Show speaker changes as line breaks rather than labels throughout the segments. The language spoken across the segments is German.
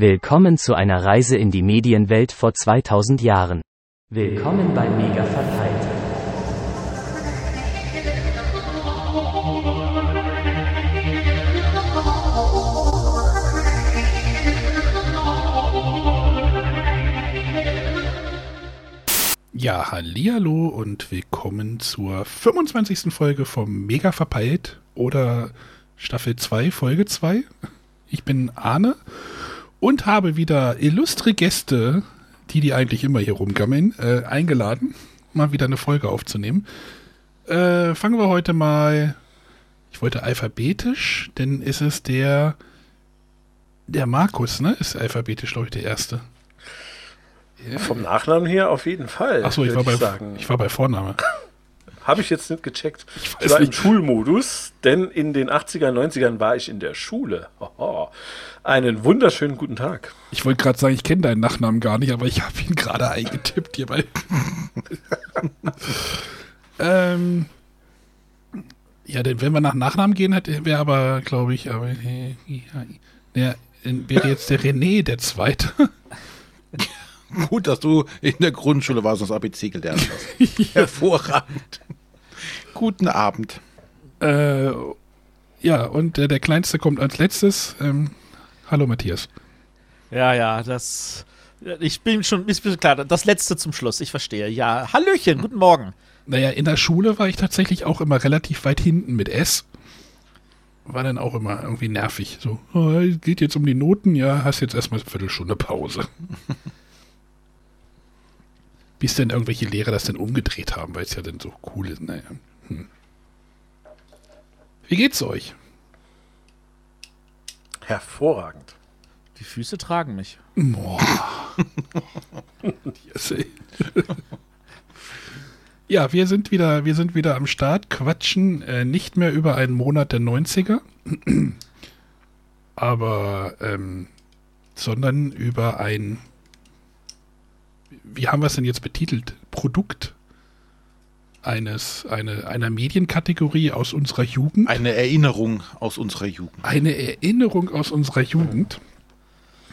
Willkommen zu einer Reise in die Medienwelt vor 2000 Jahren. Willkommen bei Mega Verpeilt.
Ja, hallihallo und willkommen zur 25. Folge vom Mega Verpeilt oder Staffel 2, Folge 2. Ich bin Arne und habe wieder illustre Gäste, die die eigentlich immer hier rumgammeln, äh, eingeladen, mal wieder eine Folge aufzunehmen. Äh, fangen wir heute mal, ich wollte alphabetisch, denn ist es der, der Markus, ne? Ist alphabetisch, glaube ich, der Erste.
Vom Nachnamen her auf jeden Fall.
Achso, ich, war bei,
sagen.
ich war bei Vorname.
Habe ich jetzt nicht gecheckt. Ich,
weiß
war im
nicht.
Schulmodus, denn in den 80er, 90ern war ich in der Schule. Hoho. Einen wunderschönen guten Tag.
Ich wollte gerade sagen, ich kenne deinen Nachnamen gar nicht, aber ich habe ihn gerade eingetippt hier bei. ähm, ja, denn wenn wir nach Nachnamen gehen, wäre aber, glaube ich, aber der wäre jetzt der René der Zweite.
Gut, dass du in der Grundschule warst und das ABC gelernt hast. Hervorragend. Guten Abend.
Äh, ja, und äh, der Kleinste kommt als letztes. Ähm, hallo Matthias.
Ja, ja, das. Ich bin schon, ist mir klar, das letzte zum Schluss, ich verstehe. Ja, Hallöchen, guten Morgen.
Naja, in der Schule war ich tatsächlich auch immer relativ weit hinten mit S. War dann auch immer irgendwie nervig. So, oh, geht jetzt um die Noten, ja, hast jetzt erstmal eine Viertelstunde Pause. Bis denn irgendwelche Lehrer das denn umgedreht haben, weil es ja dann so cool ist. Naja. Hm. Wie geht's euch?
Hervorragend.
Die Füße tragen mich.
Boah. ja, wir sind wieder, wir sind wieder am Start, quatschen äh, nicht mehr über einen Monat der 90er, aber ähm, sondern über ein, wie haben wir es denn jetzt betitelt? Produkt eines, eine, einer Medienkategorie aus unserer Jugend.
Eine Erinnerung aus unserer Jugend.
Eine Erinnerung aus unserer Jugend.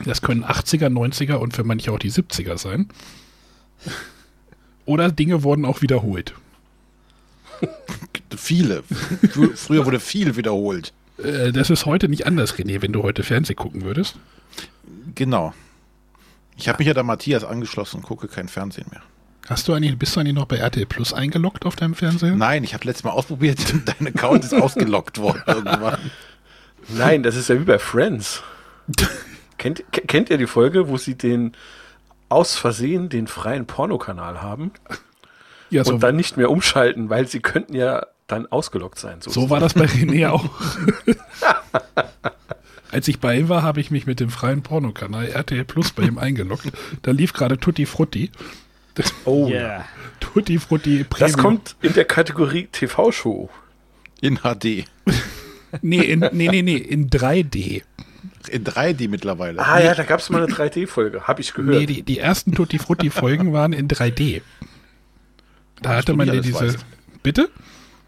Das können 80er, 90er und für manche auch die 70er sein. Oder Dinge wurden auch wiederholt.
Viele. Fr- Früher wurde viel wiederholt.
Äh, das ist heute nicht anders, René, wenn du heute Fernsehen gucken würdest.
Genau. Ich habe mich ja da Matthias angeschlossen und gucke kein Fernsehen mehr.
Hast du eigentlich, bist du eigentlich noch bei RTL Plus eingeloggt auf deinem Fernseher?
Nein, ich habe letztes Mal ausprobiert, dein Account ist ausgelockt worden irgendwann.
Nein, das ist ja wie bei Friends. kennt, ke- kennt ihr die Folge, wo sie den aus Versehen den freien Pornokanal haben
Ja, so,
und dann nicht mehr umschalten, weil sie könnten ja dann ausgelockt sein.
so war das bei René auch. Als ich bei ihm war, habe ich mich mit dem freien Pornokanal RTL Plus bei ihm eingeloggt. Da lief gerade Tutti Frutti.
Oh,
Yeah.
Tutti Frutti
Das
Premium.
kommt in der Kategorie TV-Show.
In HD.
Nee, in, nee, nee, nee, in 3D.
In 3D mittlerweile.
Ah ja, da gab es mal eine 3D-Folge, habe ich gehört.
Nee, die, die ersten Tutti Frutti Folgen waren in 3D. Da
Was
hatte man ja diese.
weißt.
Bitte?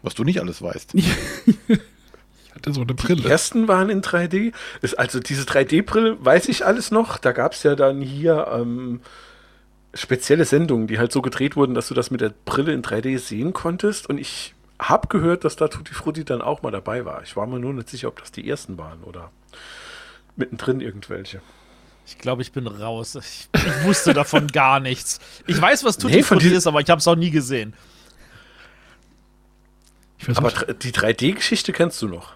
Was du nicht alles weißt.
Ich hatte so eine
Die
Brille.
ersten waren in 3D. Ist also diese 3D-Brille, weiß ich alles noch. Da gab es ja dann hier ähm, spezielle Sendungen, die halt so gedreht wurden, dass du das mit der Brille in 3D sehen konntest. Und ich habe gehört, dass da Tutti Frutti dann auch mal dabei war. Ich war mir nur nicht sicher, ob das die ersten waren oder mittendrin irgendwelche.
Ich glaube, ich bin raus. Ich, ich wusste davon gar nichts. Ich weiß, was Tutti
Nee,
Frutti ist, aber ich habe es auch nie gesehen.
Ich weiß
Aber die 3D-Geschichte kennst du noch.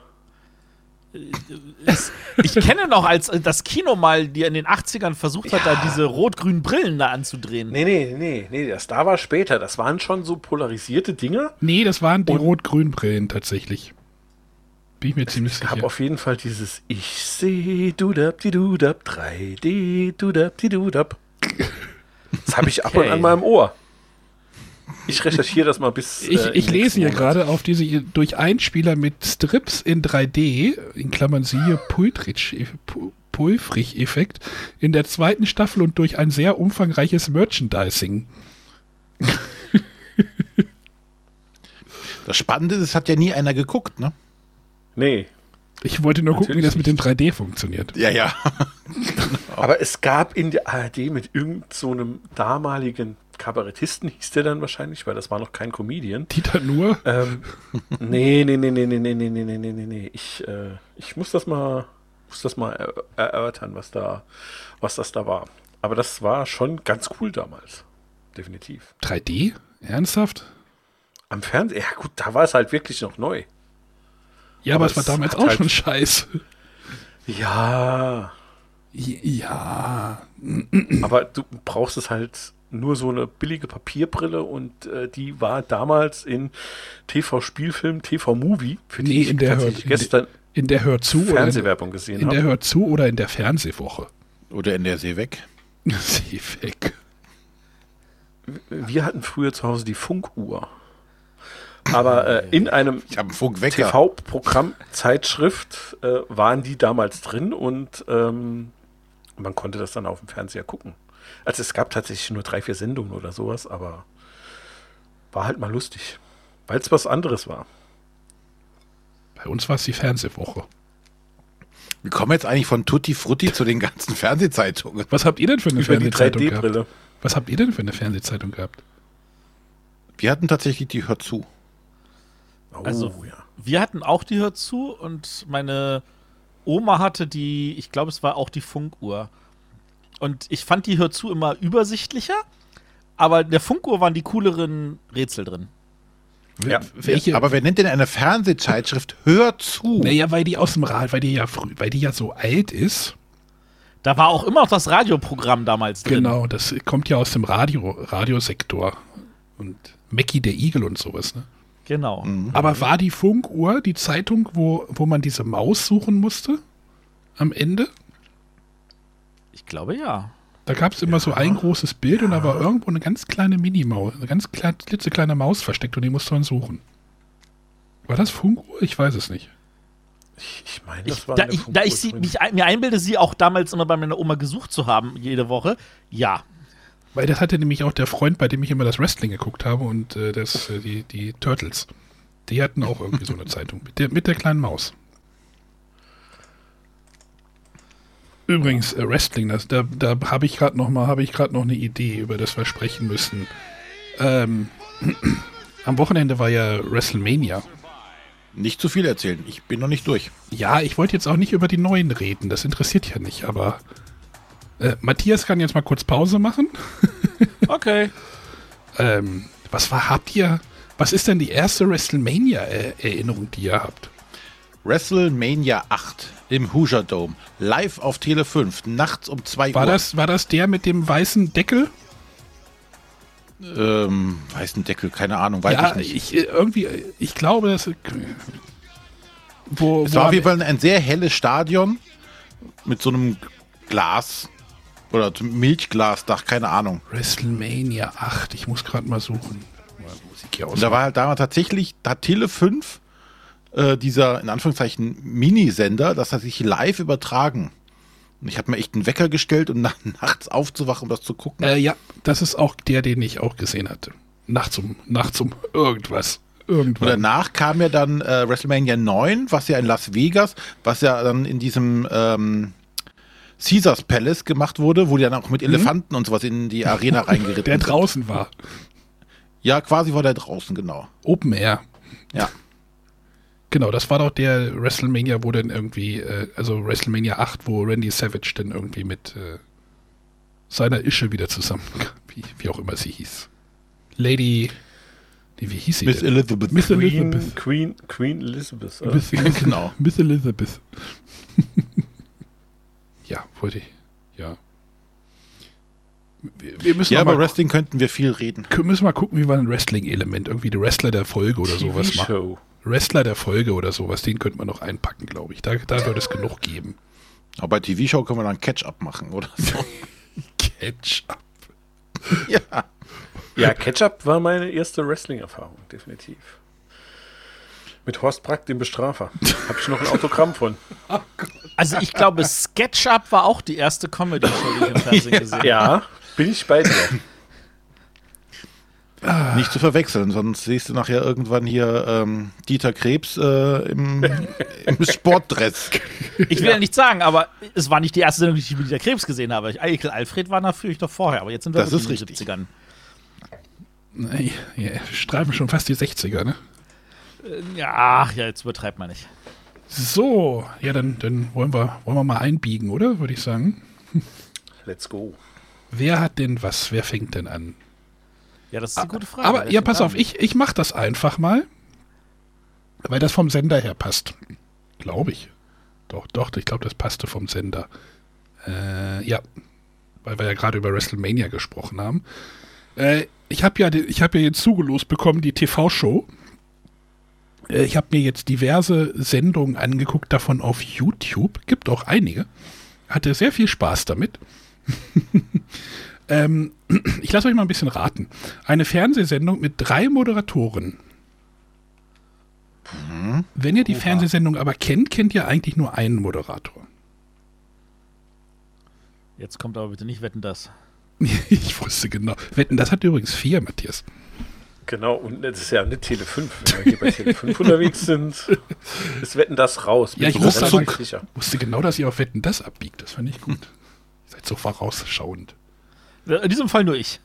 Es, ich kenne noch, als das Kino mal die in den 80ern versucht hat, da diese rot-grünen Brillen da anzudrehen.
Nee, nee, nee, nee, das da war später. Das waren schon so polarisierte Dinger.
Nee, das waren die
Und-
Rot-Grün-Brillen tatsächlich. Bin ich mir ziemlich
Ich habe
sicher.
auf jeden Fall dieses Ich seh dudab die dudab 3D dudab die dudab. Das habe ich ab und
Okay.
an mal im Ohr. Ich recherchiere das mal bis.
Ich,
äh,
ich lese hier gerade auf diese durch Einspieler mit Strips in 3D, in Klammern siehe Pulfrich-Effekt, in der zweiten Staffel und durch ein sehr umfangreiches Merchandising.
Das Spannende ist, es hat ja nie einer geguckt, ne?
Nee.
Ich wollte nur gucken, wie
Natürlich
das mit dem 3D funktioniert.
Ja, ja.
Aber es gab in der ARD mit irgendeinem so einem damaligen Kabarettisten, hieß der dann wahrscheinlich, weil das war noch kein Comedian.
Dieter nur.
Ähm, nee, nee, nee, nee, nee, nee, nee, nee, nee, nee, nee, nee. Ich, äh, ich muss das mal, muss das mal er erörtern, was da, was das da war. Aber das war schon ganz cool damals. Definitiv.
3D? Ernsthaft?
Am Fernsehen, ja gut, da war es halt wirklich noch neu.
Ja, aber,
Aber
es war damals auch
halt-
schon scheiße.
Ja,
Ja.
aber du brauchst es halt nur so eine billige Papierbrille und äh, die war damals in TV-Spielfilm, TV-Movie, für die
Nee,
ich
in der der-
gestern
In der Hör zu oder in,
Fernsehwerbung gesehen
in der
habe.
Hör zu oder in der Fernsehwoche.
Oder in der See weg.
Sie weg.
Wir hatten früher zu Hause die Funkuhr. Aber äh, in einem
Ich habe.
TV-Programm, Zeitschrift äh, waren die damals drin und ähm, man konnte das dann auf dem Fernseher gucken. Also es gab tatsächlich nur drei, vier Sendungen oder sowas, aber war halt mal lustig, weil es was anderes war.
Bei uns war es die Fernsehwoche.
Wir kommen jetzt eigentlich von Tutti Frutti zu den ganzen Fernsehzeitungen.
Was habt ihr denn für eine
Über die
Fernsehzeitung gehabt?
3D-Brille.
Was habt ihr denn für eine Fernsehzeitung gehabt?
Wir hatten tatsächlich die Hör zu.
Oh,
Also,
ja.
wir hatten auch die Hör zu und meine Oma hatte die, ich glaube, es war auch die Funkuhr. Und ich fand die Hör zu immer übersichtlicher, aber in der Funkuhr waren die cooleren Rätsel drin.
Ja.
Welche?
Aber wer nennt denn eine Fernsehzeitschrift Hör zu?
naja, weil die aus dem Rad, weil die ja früh, weil die ja so alt ist.
Da war auch immer noch das Radioprogramm damals drin.
Genau, das kommt ja aus dem Radio, Radiosektor. Und Mackie der Igel und sowas, ne?
Genau.
Aber war die Funkuhr die Zeitung, wo, wo man diese Maus suchen musste? Am Ende?
Ich glaube ja.
Da gab es immer so ein großes Bild und da war irgendwo eine ganz kleine Minimaus, eine ganz kleine, klitzekleine Maus versteckt und die musste man suchen. War das Funkuhr? Ich weiß es nicht.
Ich, ich meine,
Ich,
das war
da ich, da ich sie, mich, mir einbilde, sie auch damals immer bei meiner Oma gesucht zu haben, jede Woche, ja.
Weil das hatte nämlich auch der Freund, bei dem ich immer das Wrestling geguckt habe und äh, das, äh, die, die Turtles. Die hatten auch irgendwie so eine Zeitung mit der, mit der kleinen Maus. Übrigens, äh, Wrestling, das, da, da habe ich gerade noch mal, habe ich gerade noch eine Idee, über das wir sprechen müssen. Ähm, am Wochenende war ja WrestleMania.
Nicht zu viel erzählen. Ich bin noch nicht durch.
Ja, ich wollte jetzt auch nicht über die neuen reden, das interessiert ja nicht, aber äh, Matthias kann jetzt mal kurz Pause machen.
Okay.
Ähm, was war, habt ihr, was ist denn die erste WrestleMania-Erinnerung, die ihr habt?
WrestleMania 8 im Hoosier Dome. Live auf Tele 5. Nachts um 2
War
Uhr.
das, war das der mit dem weißen Deckel?
Ähm, weißen Deckel, keine Ahnung, weiß
ja,
ich nicht.
ich, äh, irgendwie, äh, ich glaube, das. äh, Wo,
es
wo
war auf jeden Fall ein sehr helles Stadion mit so einem Glas oder zum Milchglasdach, keine Ahnung.
WrestleMania 8, ich muss gerade mal suchen. Mal Musik hier
Und da war halt damals tatsächlich, da hat Tele 5 äh, dieser, in Anführungszeichen, Minisender, das hat sich live übertragen. Und ich habe mir echt einen Wecker gestellt, um nach, nachts aufzuwachen, um das zu gucken.
Äh, ja, das ist auch der, den ich auch gesehen hatte. Nachts um, nachts um irgendwas.
Und
Irgendwann.
danach kam ja dann äh, WrestleMania 9, was ja in Las Vegas, was ja dann in diesem ähm, Caesars Palace gemacht wurde, wo die dann auch mit Elefanten und sowas in die Arena reingeritten
der
sind.
draußen war.
Ja, quasi war der draußen, genau.
Open Air.
Ja.
Genau, das war doch der WrestleMania, wo dann irgendwie, äh, also WrestleMania 8, wo Randy Savage dann irgendwie mit äh, seiner Ische wieder zusammen, wie, wie auch immer sie hieß. Lady, nee, wie hieß sie
Miss
denn?
Elizabeth.
Miss
Queen,
Elizabeth.
Queen, Queen Elizabeth. oder?
Miss,
Genau.
Miss Elizabeth. ja, wollte ich, ja. Wir, wir müssen
Ja, über Wrestling könnten wir viel reden.
müssen mal gucken, wie wir ein Wrestling-Element, irgendwie der Wrestler der Folge oder sowas machen. Wrestler der Folge oder sowas, den könnte man noch einpacken, glaube ich. Da, da wird es genug geben.
Aber bei TV-Show können wir dann Catch-up machen, oder so.
Catch-up.
ja.
Ja, Ketchup war meine erste Wrestling-Erfahrung, definitiv. Mit Horst Brack, dem Bestrafer. Habe ich noch ein Autogramm von.
Also ich glaube, SketchUp war auch die erste Comedy-Show, die ich im Fernsehen gesehen habe.
Ja, bin ich bei dir.
Nicht zu verwechseln, sonst siehst du nachher irgendwann hier ähm, Dieter Krebs äh, im, im Sportdress.
Ich will ja. nicht sagen, aber es war nicht die erste Sendung, die ich mit Dieter Krebs gesehen habe. Eichel Alfred war natürlich doch vorher, aber jetzt sind wir
Das ist
in den
richtig.
70ern.
Nee, ja, streifen schon fast die 60er, ne?
Ja, ach ja, jetzt übertreibt man nicht.
So, ja, dann, dann wollen, wir, wollen wir mal einbiegen, oder? Würde ich sagen.
Let's go.
Wer hat denn was? Wer fängt denn an?
Ja, das ist eine gute Frage.
Aber ja, pass
an?
auf, ich, ich mach das einfach mal, weil das vom Sender her passt. Glaube ich. Doch, doch, ich glaube, das passte vom Sender. Äh, ja, weil wir ja gerade über WrestleMania gesprochen haben. Äh, ich habe ja, ich habe ja jetzt zugelost bekommen, die TV-Show. Äh, ich habe mir jetzt diverse Sendungen angeguckt, davon auf YouTube. Gibt auch einige. Hatte sehr viel Spaß damit. ähm, ich lasse euch mal ein bisschen raten. Eine Fernsehsendung mit drei Moderatoren. Wenn ihr die Fernsehsendung aber kennt, kennt ihr eigentlich nur einen Moderator.
Jetzt kommt aber bitte nicht wetten das.
Ich wusste genau. Wetten, das hat übrigens vier, Matthias.
Genau, und das ist ja eine Tele 5. Wenn wir hier bei Tele 5 unterwegs sind, ist Wetten das raus.
Ja, ich wusste,
sicher.
Wusste genau, dass ihr auf Wetten das abbiegt. Das fand ich gut. Ihr seid so vorausschauend.
In diesem Fall nur ich.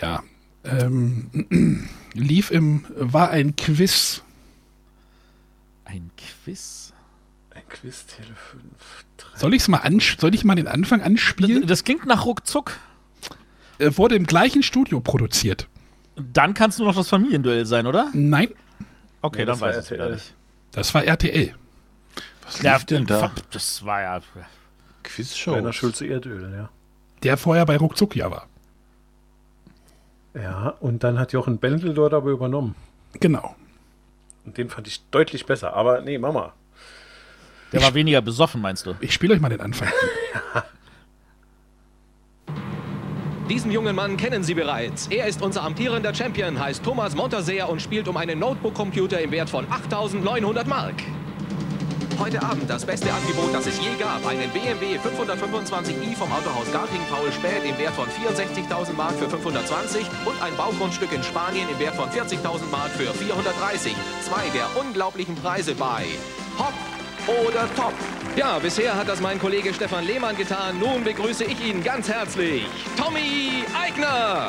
Ja. Ähm, lief im, war ein Quiz.
Ein Quiz.
Ein Quiz Tele 5.
Soll ich's mal soll ich mal den Anfang anspielen?
Das, das klingt nach ruckzuck.
Äh, wurde im gleichen Studio produziert.
Dann kann es nur noch das Familienduell sein, oder?
Nein,
Okay,
Ja,
dann
das war
weiß ich es wieder nicht.
das war RTL.
Was lief denn da?
Das war ja.
Quizshow.
Werner Schulze Erdöl, ja.
Der vorher bei Ruckzuck ja war.
Ja, und dann hat Jochen Bendel dort aber übernommen.
Genau.
Und den fand ich deutlich besser. Aber nee, Mama.
Der war weniger besoffen, meinst du?
Ich spiele euch mal den Anfang.
Diesen jungen Mann kennen Sie bereits. Er ist unser amtierender Champion, heißt Thomas Monterseer und spielt um einen Notebook-Computer im Wert von 8.900 Mark. Heute Abend das beste Angebot, das es je gab. Einen BMW 525i vom Autohaus Garting Paul Späth im Wert von 64.000 Mark für 520 und ein Baugrundstück in Spanien im Wert von 40.000 Mark für 430. Zwei der unglaublichen Preise bei Hop oder Top. Ja, bisher hat das mein Kollege Stefan Lehmann getan. Nun begrüße ich ihn ganz herzlich. Tommy Eigner!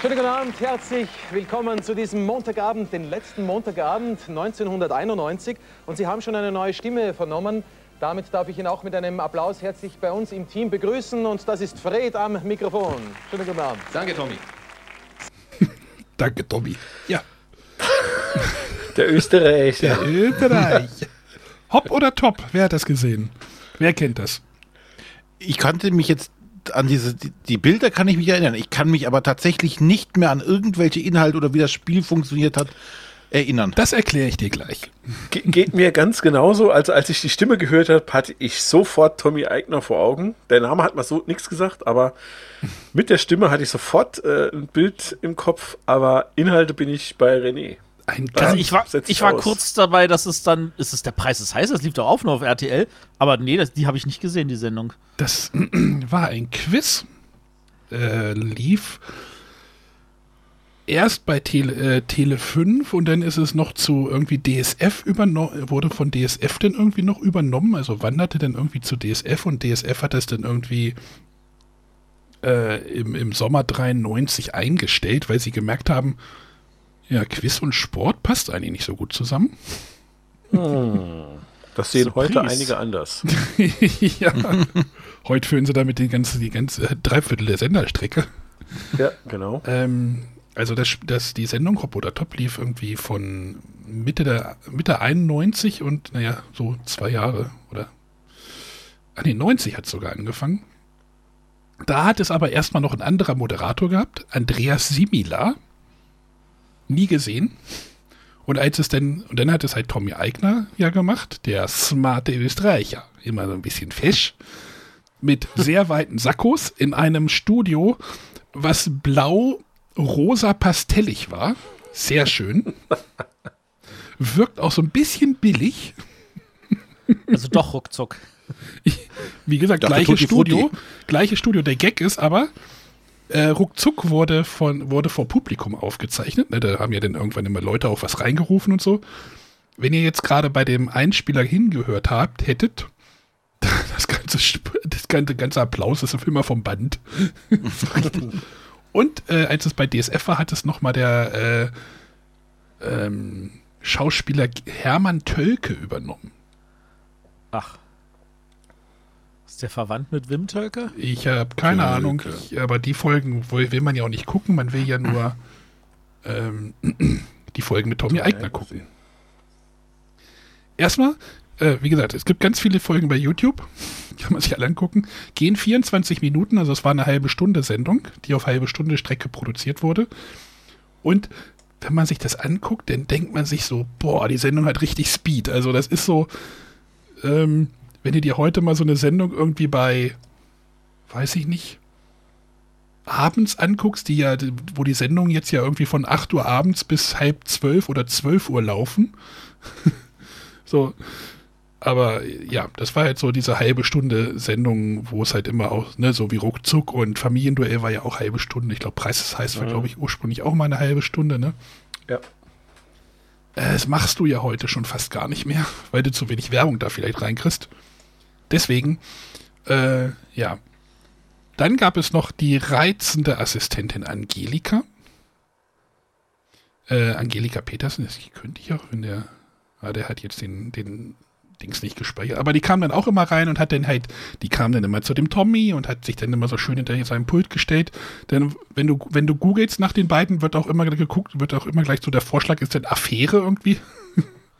Schönen guten Abend, herzlich willkommen zu diesem Montagabend, den letzten Montagabend 1991. Und Sie haben schon eine neue Stimme vernommen. Damit darf ich ihn auch mit einem Applaus herzlich bei uns im Team begrüßen. Und das ist Fred am Mikrofon. Schönen guten Abend.
Danke, Tommy.
Danke, Tommy. Ja,
Der Österreicher.
der Österreich. Hopp oder Top? Wer hat das gesehen? Wer kennt das?
Ich kannte mich jetzt an diese, die, Bilder kann ich mich erinnern. Ich kann mich aber tatsächlich nicht mehr an irgendwelche Inhalte oder wie das Spiel funktioniert hat erinnern.
Das erkläre ich dir gleich.
Ge geht mir ganz genauso. Also als ich die Stimme gehört habe, hatte ich sofort Tommy Eigner vor Augen. Der Name hat mal so nichts gesagt, aber mit der Stimme hatte ich sofort äh, ein Bild im Kopf. Aber Inhalte bin ich bei René.
Ein
Also ich war, ich war
aus.
kurz dabei, dass es dann, ist es der Preis des Heiß, das lief doch auch nur auf RTL, aber nee, das, die habe ich nicht gesehen, die Sendung.
das war ein Quiz. Äh, lief erst bei Tele, äh, Tele 5 und dann ist es noch zu irgendwie DSF übernommen, wurde von DSF dann irgendwie noch übernommen, also wanderte dann irgendwie zu DSF und DSF hat das dann irgendwie äh, im, im Sommer 93 eingestellt, weil sie gemerkt haben, ja, Quiz und Sport passt eigentlich nicht so gut zusammen.
Das sehen
Surprise.
heute einige anders.
ja. Heute führen sie damit die ganze, die ganze äh, Dreiviertel der Senderstrecke.
ja, genau.
Ähm, also das, das, die Sendung Hop oder Top lief irgendwie von Mitte der Mitte 91 und naja, so zwei Jahre oder ah nee, 90 hat sogar angefangen. Da hat es aber erstmal noch ein anderer Moderator gehabt, Andreas Simila. Nie gesehen. Und als es denn, und dann hat es halt Tommy Eigner ja gemacht, der smarte Österreicher. Immer so ein bisschen fesch. Mit sehr weiten Sakkos in einem Studio, was blau-rosa pastellig war. Sehr schön. Wirkt auch so ein bisschen billig.
Also doch ruckzuck.
Wie gesagt, gleiches
Tutti
Studio,
Frutti.
gleiches Studio. Der Gag ist aber, äh, ruckzuck wurde, von, wurde vor Publikum aufgezeichnet. Ne, da haben ja dann irgendwann immer Leute auch was reingerufen und so. Wenn ihr jetzt gerade bei dem Einspieler hingehört habt, hättet, das ganze, das ganze, ganze Applaus ist auf immer vom Band. und äh, als es bei DSF war, hat es nochmal der äh, ähm, Schauspieler Hermann Tölke übernommen.
Ach. Ist der verwandt mit Wim Tölke?
Ich habe keine
Tölke.
Ahnung, ich, aber die Folgen will, will man ja auch nicht gucken, man will ja nur ähm, die Folgen mit Tommy Eigner gucken. Erstmal, äh, wie gesagt, es gibt ganz viele Folgen bei YouTube, kann man sich alle angucken, gehen 24 Minuten, also es war eine halbe Stunde Sendung, die auf halbe Stunde Strecke produziert wurde. Und wenn man sich das anguckt, dann denkt man sich so, boah, die Sendung hat richtig Speed. Also das ist so, ähm, wenn du dir heute mal so eine Sendung irgendwie bei, weiß ich nicht, abends anguckst, die ja, wo die Sendungen jetzt ja irgendwie von 8 Uhr abends bis halb 12 oder 12 Uhr laufen. so, aber ja, das war halt so diese halbe Stunde Sendung, wo es halt immer auch, ne, so wie Ruckzuck und Familienduell war ja auch halbe Stunde. Ich glaube, Preis ist heiß war,
Mhm.
glaube ich, ursprünglich auch mal eine halbe Stunde, ne?
Ja.
Äh, Das machst du ja heute schon fast gar nicht mehr, weil du zu wenig Werbung da vielleicht reinkriegst. Deswegen, äh, ja. Dann gab es noch die reizende Assistentin Angelika. Äh, Angelika Petersen, das könnte ich auch, wenn der, ah, der hat jetzt den, den Dings nicht gespeichert. Aber die kam dann auch immer rein und hat dann halt, die kam dann immer zu dem Tommy und hat sich dann immer so schön hinter seinem Pult gestellt. Denn wenn du, wenn du googelst nach den beiden, wird auch immer geguckt, wird auch immer gleich so der Vorschlag, ist denn Affäre irgendwie?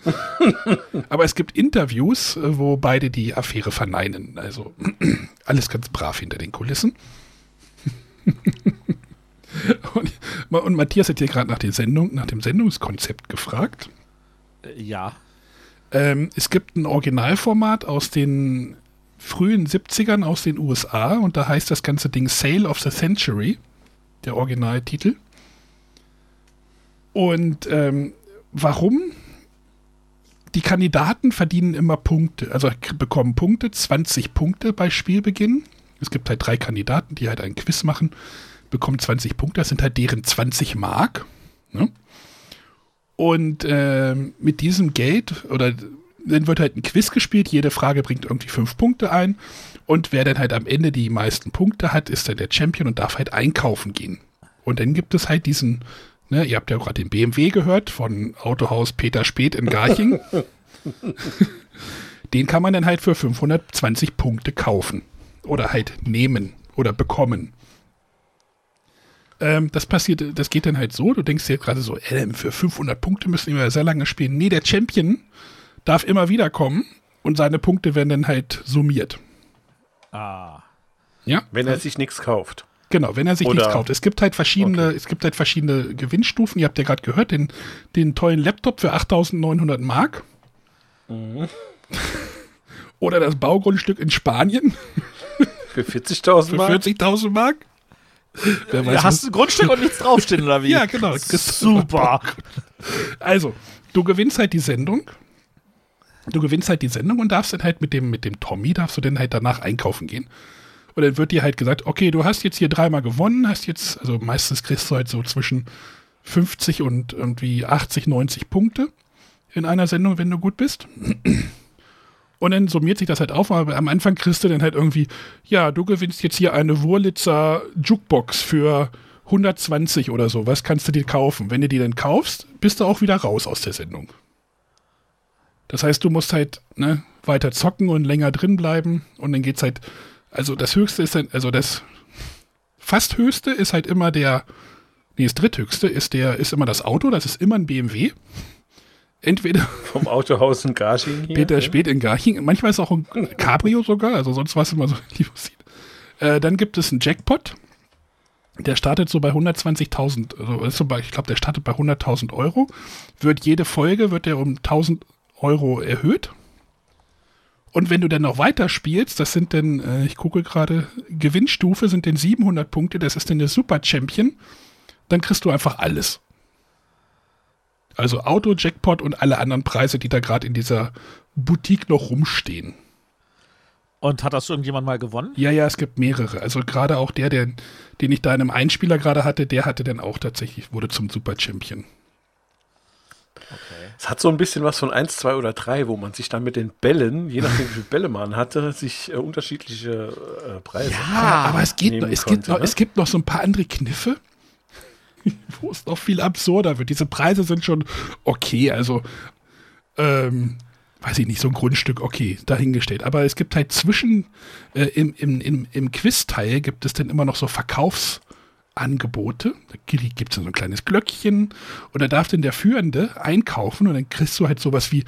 Aber es gibt Interviews, äh, wo beide die Affäre verneinen. Also alles ganz brav hinter den Kulissen. und, und Matthias hat hier gerade nach, der Sendung, nach dem Sendungskonzept gefragt.
Äh, ja.
Ähm, es gibt ein Originalformat aus den frühen 70ern aus den USA und da heißt das ganze Ding Sale of the Century, der Originaltitel. Und ähm, warum? Die Kandidaten verdienen immer Punkte, also bekommen Punkte, 20 Punkte bei Spielbeginn. Es gibt halt drei Kandidaten, die halt einen Quiz machen, bekommen 20 Punkte, das sind halt deren 20 Mark. Ne? Und ähm, mit diesem Geld, oder dann wird halt ein Quiz gespielt, jede Frage bringt irgendwie fünf Punkte ein. Und wer dann halt am Ende die meisten Punkte hat, ist dann der Champion und darf halt einkaufen gehen. Und dann gibt es halt diesen, ne, ihr habt ja gerade den BMW gehört von Autohaus Peter Speth in Garching. den kann man dann halt für 520 Punkte kaufen. Oder halt nehmen oder bekommen. Ähm, das passiert, das geht dann halt so, du denkst dir gerade so, äh, für 500 Punkte müssen wir ja sehr lange spielen. Nee, der Champion darf immer wieder kommen und seine Punkte werden dann halt summiert.
Ah.
Ja?
Wenn er sich nichts kauft.
Genau, wenn er sich
Oder-
nichts kauft. Es gibt halt verschiedene,
Okay.
es gibt halt verschiedene Gewinnstufen. Ihr habt ja gerade gehört, den, den tollen Laptop für 8.900 Mark.
Mhm.
Oder das Baugrundstück in Spanien
Für 40.000
für
Mark.
40.000 Mark. Wer
Da hast du ein Grundstück und nichts draufstehen, oder wie?
Ja, genau.
Super.
Also, du gewinnst halt die Sendung. Du gewinnst halt die Sendung und darfst dann halt mit dem, mit dem Tommy, darfst du dann halt danach einkaufen gehen. Und dann wird dir halt gesagt, okay, du hast jetzt hier dreimal gewonnen, hast jetzt, also meistens kriegst du halt so zwischen 50 und irgendwie 80, 90 Punkte in einer Sendung, wenn du gut bist. Und dann summiert sich das halt auf, aber am Anfang kriegst du dann halt irgendwie, ja, du gewinnst jetzt hier eine Wurlitzer Jukebox für 120 oder so. Was kannst du dir kaufen? Wenn du die dann kaufst, bist du auch wieder raus aus der Sendung. Das heißt, du musst halt ne, weiter zocken und länger drin bleiben und dann geht's halt, also das höchste ist dann, also das fast höchste ist halt immer der, nee, das dritthöchste ist der, ist immer das Auto, das ist immer ein BMW. Entweder
Vom Autohaus in Garching hier.
Peter
ja.
spät in Garching. Manchmal ist auch ein Cabrio sogar, also sonst war es immer so Limousine. Äh, dann gibt es einen Jackpot. Der startet so bei 120.000, also ist so bei, ich glaube, der startet bei 100.000 Euro. Wird jede Folge, wird der um 1.000 Euro erhöht. Und wenn du dann noch weiter spielst, das sind dann, äh, ich gucke gerade, Gewinnstufe sind denn 700 Punkte, das ist dann der Super Champion. Dann kriegst du einfach alles. Also Auto, Jackpot und alle anderen Preise, die da gerade in dieser Boutique noch rumstehen.
Und hat das irgendjemand mal gewonnen?
Ja, ja, es gibt mehrere. Also gerade auch der, der, den ich da in einem Einspieler gerade hatte, der hatte dann auch tatsächlich, wurde zum Super Champion.
Es hat so ein bisschen was von 1, 2 oder 3, wo man sich dann mit den Bällen, je nachdem wie viele Bälle man hatte, sich äh, unterschiedliche äh, Preise.
aber, aber es, geht noch, es,
konnte,
gibt noch,
ne?
es gibt noch so ein paar andere Kniffe, wo es noch viel absurder wird. Diese Preise sind schon okay, also ähm, weiß ich nicht, so ein Grundstück, okay, dahingestellt. Aber es gibt halt zwischen, äh, im, im, im, im Quiz-Teil gibt es dann immer noch so Verkaufsangebote. Da gibt es so ein kleines Glöckchen und da darf dann der Führende einkaufen und dann kriegst du halt sowas wie,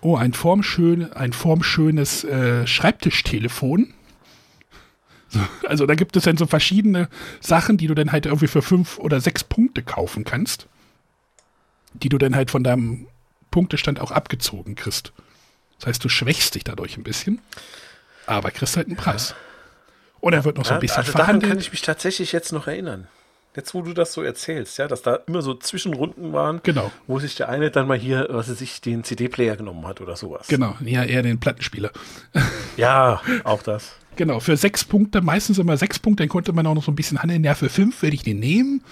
oh, ein formschön, ein formschönes äh, Schreibtischtelefon. So, also da gibt es dann so verschiedene Sachen, die du dann halt irgendwie für fünf oder sechs Punkte kaufen kannst, die du dann halt von deinem Punktestand auch abgezogen kriegst. Das heißt, du schwächst dich dadurch ein bisschen, aber kriegst halt einen Preis. Und er wird noch so ein bisschen
also daran
verhandelt.
kann ich mich tatsächlich jetzt noch erinnern. Jetzt, wo du das so erzählst, ja, dass da immer so Zwischenrunden waren,
Genau.
wo sich der eine dann mal hier, was er sich den CD-Player genommen hat oder sowas.
Genau, ja, eher den Plattenspieler.
Ja, auch das.
Genau, für sechs Punkte, meistens immer sechs Punkte, dann konnte man auch noch so ein bisschen handeln. Ja, für fünf will ich den nehmen.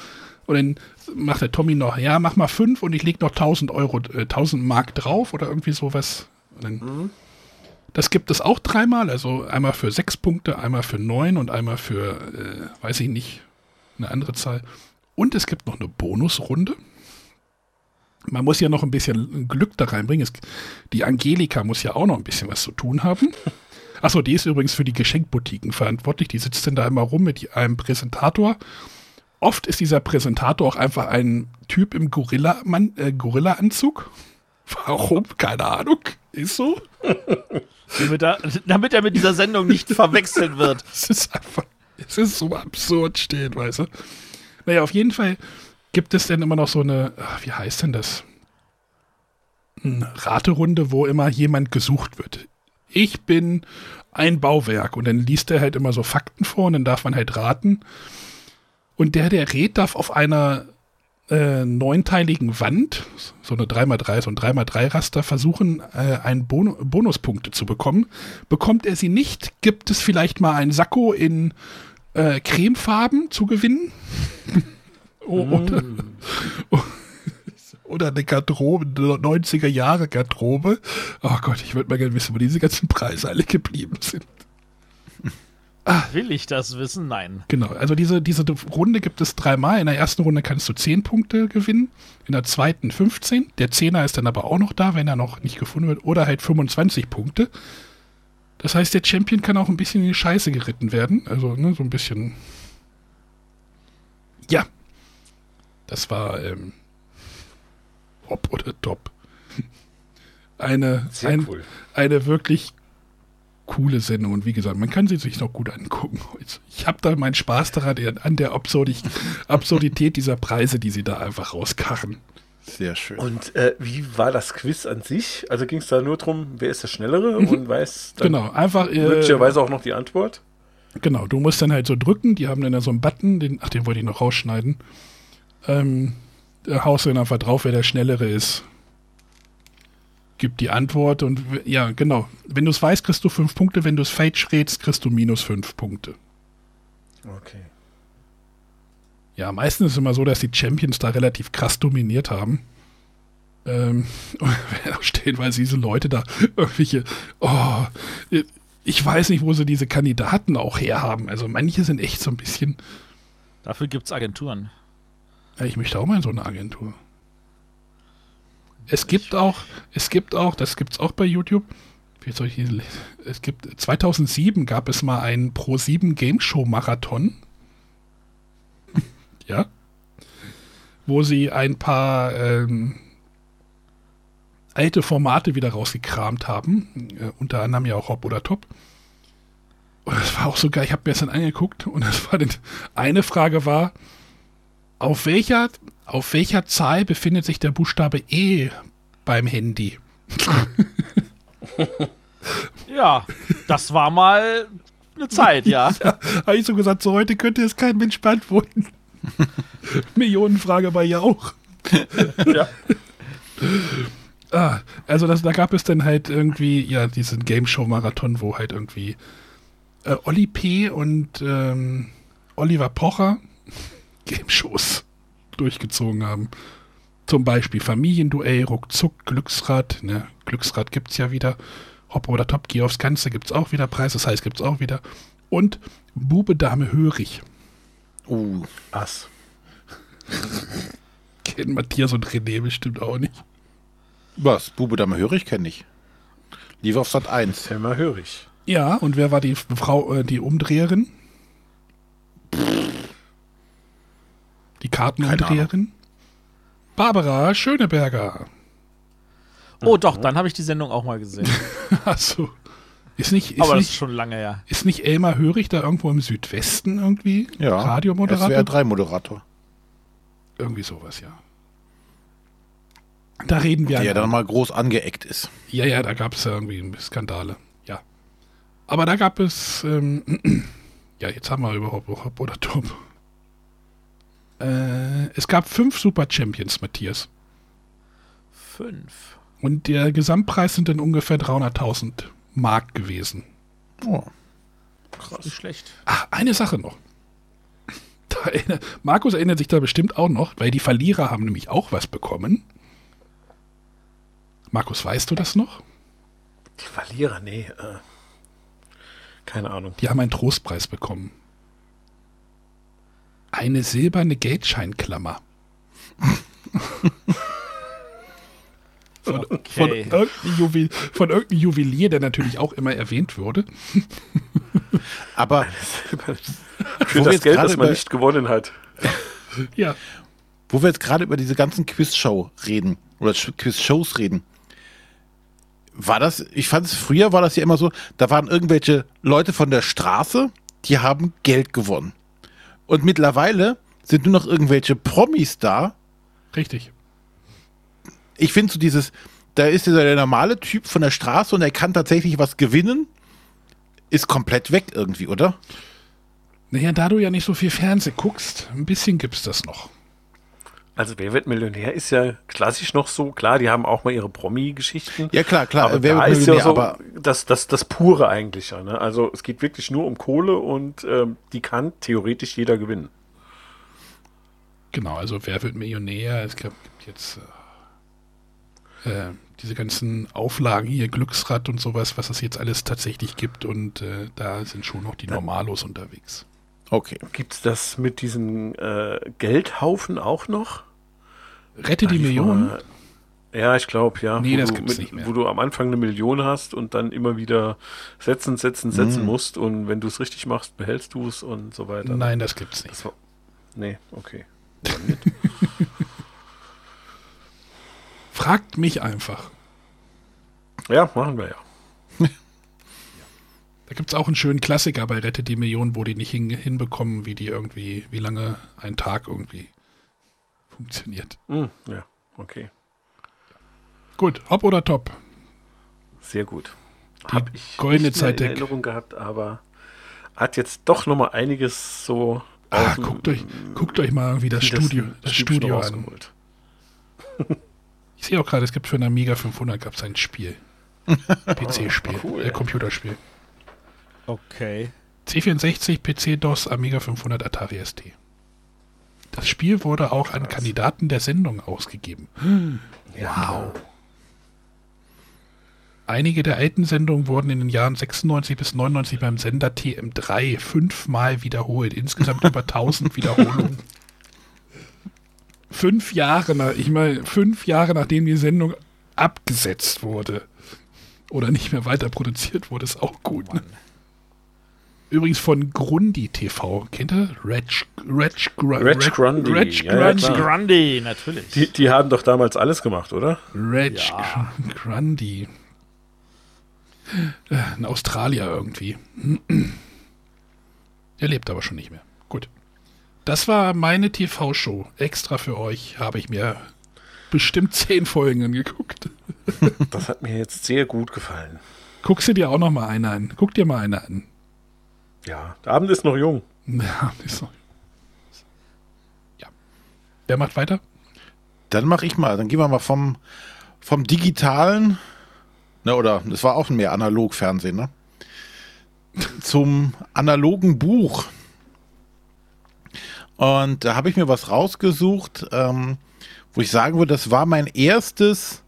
Und dann macht der Tommy noch, ja, mach mal fünf und ich leg noch 1000 Euro, äh, 1000 Mark drauf oder irgendwie sowas. Und dann, Das gibt es auch dreimal, also einmal für sechs Punkte, einmal für neun und einmal für, äh, weiß ich nicht, eine andere Zahl. Und es gibt noch eine Bonusrunde. Man muss ja noch ein bisschen Glück da reinbringen. Es, die Angelika muss ja auch noch ein bisschen was zu tun haben. Achso, die ist übrigens für die Geschenkboutiquen verantwortlich. Die sitzt denn da immer rum mit einem Präsentator. Oft ist dieser Präsentator auch einfach ein Typ im äh, Gorilla-Anzug. Warum? Keine Ahnung. Ist so.
Damit er, damit er mit dieser Sendung nicht verwechselt wird.
Es ist einfach, es ist so absurd stehen, weißt du. Naja, auf jeden Fall gibt es dann immer noch so eine, ach, wie heißt denn das? Eine Raterunde, wo immer jemand gesucht wird. Ich bin ein Bauwerk und dann liest er halt immer so Fakten vor und dann darf man halt raten. Und der, der rät, darf auf einer äh, neunteiligen Wand, so eine 3x3, so ein 3x3-Raster, versuchen, äh, einen Bon Bonuspunkte zu bekommen. Bekommt er sie nicht, gibt es vielleicht mal ein Sakko in äh, Cremefarben zu gewinnen. O- oder, oder eine Garderobe, eine 90er Jahre Garderobe. Oh Gott, ich würde mal gerne wissen, wo diese ganzen Preise alle geblieben sind.
Will ich das wissen? Nein.
Genau, also diese, diese Runde gibt es dreimal. In der ersten Runde kannst du 10 Punkte gewinnen, in der zweiten 15. Der Zehner ist dann aber auch noch da, wenn er noch nicht gefunden wird, oder halt 25 Punkte. Das heißt, der Champion kann auch ein bisschen in die Scheiße geritten werden. Also, ne, so ein bisschen. Ja. Das war ähm, hopp oder top. Eine,
Sehr
ein,
cool.
eine wirklich coole Sendung. Und wie gesagt, man kann sie sich noch gut angucken. Ich habe da meinen Spaß daran, an der Absurdi Absurdität dieser Preise, die sie da einfach rauskarren.
Sehr schön.
Und äh, wie war das Quiz an sich? Also ging es da nur darum, wer ist der Schnellere und weiß dann
Genau, einfach. Äh,
möglicherweise auch noch die Antwort?
Genau, du musst dann halt so drücken, die haben dann da so einen Button, den, ach, den wollte ich noch rausschneiden. Ähm, da haust du dann einfach drauf, wer der Schnellere ist. Gibt die Antwort und ja, genau. Wenn du es weißt, kriegst du fünf Punkte, wenn du es falsch rätst, kriegst du minus fünf Punkte.
Okay.
Ja, meistens ist es immer so, dass die Champions da relativ krass dominiert haben. Ähm, auch stellenweise diese Leute da irgendwelche, oh, ich weiß nicht, wo sie diese Kandidaten auch herhaben. Also manche sind echt so ein bisschen,
Dafür gibt es Agenturen.
ja, ich möchte auch mal in so eine Agentur. Es gibt auch, es gibt auch, das gibt's auch bei YouTube. Wie soll ich hier, es gibt 2007 gab es mal einen Pro 7 Game Show Marathon. ja. Wo sie ein paar ähm, alte Formate wieder rausgekramt haben. Äh, unter anderem ja auch Hop oder Top. Und das war auch so geil. Ich habe mir das dann angeguckt und das war dann, eine Frage war, auf welcher, auf welcher Zahl befindet sich der Buchstabe E beim Handy?
Ja, das war mal eine Zeit, ja.
Habe ich so gesagt, so heute könnte es kein Mensch beantworten. Millionenfrage bei ja auch.
Ja.
Ah, also das, da gab es dann halt irgendwie, ja, diesen Game Show Marathon, wo halt irgendwie äh, Olli P. und ähm, Oliver Pocher Game Shows durchgezogen haben. Zum Beispiel Familienduell, Ruckzuck, Glücksrad, ne, Glücksrad gibt's ja wieder. Hop oder Top, Geh aufs Ganze gibt's auch wieder, Preis, das heißt gibt's auch wieder. Und Bube, Dame, Hörig.
Uh,
Ass.
Kennen Matthias und René bestimmt auch nicht.
was? Bube Dame Hörig kenne ich. Lieber auf Sat 1.
Selma hörig.
Ja, und wer war die Frau, äh, die Umdreherin? Die Kartenumdreherin? Barbara Schöneberger.
Oh, doch, dann habe ich die Sendung auch mal gesehen.
Achso. Ist nicht, ist,
Aber das ist
nicht,
schon lange her.
ist nicht Elmar Hörig da irgendwo im Südwesten irgendwie?
Ja.
Radiomoderator?
SWR 3 Moderator.
Irgendwie sowas, ja. Da reden wir.
Der ja dann mal groß angeeckt ist.
Ja, ja, da gab es ja irgendwie Skandale. Ja. Aber da gab es, ähm, ja, jetzt haben wir überhaupt Hop oder Top. Äh, es gab fünf Super Champions, Matthias.
Fünf.
Und der Gesamtpreis sind dann ungefähr 300.000 Mark gewesen.
Oh.
Krass. Nicht schlecht.
Ach, eine Sache noch. Da erinnert, Markus erinnert sich da bestimmt auch noch, weil die Verlierer haben nämlich auch was bekommen. Markus, weißt du das noch?
Die Verlierer, nee. Äh, keine Ahnung.
Die haben einen Trostpreis bekommen. Eine silberne Geldscheinklammer. Von, von, irgendeinem Juwel, von irgendeinem Juwelier, der natürlich auch immer erwähnt wurde.
Aber
Für das Geld, das man
über-
nicht gewonnen hat.
Ja.
wo wir jetzt gerade über diese ganzen Quizshow reden oder Quizshows reden, war das, ich fand es früher war das ja immer so, da waren irgendwelche Leute von der Straße, die haben Geld gewonnen. Und mittlerweile sind nur noch irgendwelche Promis da.
Richtig.
Ich finde so dieses, da ist dieser der normale Typ von der Straße und er kann tatsächlich was gewinnen, ist komplett weg irgendwie, oder?
Naja, da du ja nicht so viel Fernsehen guckst, ein bisschen gibt's das noch.
Also Wer wird Millionär ist ja klassisch noch so. Klar, die haben auch mal ihre Promi-Geschichten.
Ja klar, klar,
aber
wer
da
wird
ist ja
Millionär,
so
aber
das, das, das Pure eigentlich. Ja, ne? Also es geht wirklich nur um Kohle und ähm, die kann theoretisch jeder gewinnen.
Genau, also wer wird Millionär? Es gibt jetzt äh, äh, diese ganzen Auflagen hier, Glücksrad und sowas, was es jetzt alles tatsächlich gibt und äh, da sind schon noch die Normalos unterwegs.
okay.
Gibt es das mit diesen äh, Geldhaufen auch noch?
Rette die
Eigentlich
Million?
mal- Ja, ich glaube, ja.
Nee,
wo
das
du
gibt's nicht mehr.
Wo du am Anfang eine Million hast und dann immer wieder setzen, setzen, setzen
Mhm.
musst und wenn du es richtig machst, behältst du es und so weiter.
Nein, das gibt's nicht.
Das war, nee, okay.
Fragt mich einfach.
Ja, machen wir ja.
Da gibt's auch einen schönen Klassiker bei Rette die Million, wo die nicht hin, hinbekommen, wie die irgendwie, wie lange ein Tag irgendwie funktioniert.
Hm, ja, okay.
Gut, hopp oder top?
Sehr gut.
Die
Hab ich
goldene
nicht mehr
Zeit
in Erinnerung gehabt, aber hat jetzt doch noch mal einiges so
Ah, guckt euch, guckt euch mal irgendwie das
Hintersten
Studio, das Studio an. Ich sehe auch gerade, es gibt für einen Amiga 500 gab es ein Spiel. PC-Spiel,
cool.
äh, Computerspiel.
Okay.
C64, PC, DOS, Amiga 500, Atari ST. Das Spiel wurde auch an Kandidaten der Sendung ausgegeben. Wow. Einige der alten Sendungen wurden in den Jahren 96 bis 99 beim Sender TM3 fünfmal wiederholt. Insgesamt über 1000 Wiederholungen. Fünf Jahre, nach, ich meine, fünf Jahre nachdem die Sendung abgesetzt wurde oder nicht mehr weiter produziert wurde, ist auch gut. Ne? Übrigens von Grundi TV. Kennt ihr? Reg, Reg, Gru-
Reg Grundy,
Reg
ja, ja,
Grundy.
Grundy, natürlich.
Die, die haben doch damals alles gemacht, oder?
Reg
Ja.
Grundy. Äh, Ein Australier irgendwie. Er lebt aber schon nicht mehr. Gut. Das war meine TV-Show. Extra für euch habe ich mir bestimmt zehn Folgen angeguckt.
Das hat mir jetzt sehr gut gefallen.
Guckst du dir auch noch mal eine an. Guck dir mal eine an.
Ja, der Abend ist noch jung.
Ja, ist so. Ja. Wer macht weiter?
Dann mache ich mal, dann gehen wir mal vom, vom digitalen, ne, oder es war auch mehr Analogfernsehen, ne? Zum analogen Buch. Und da habe ich mir was rausgesucht, ähm, wo ich sagen würde, das war mein erstes,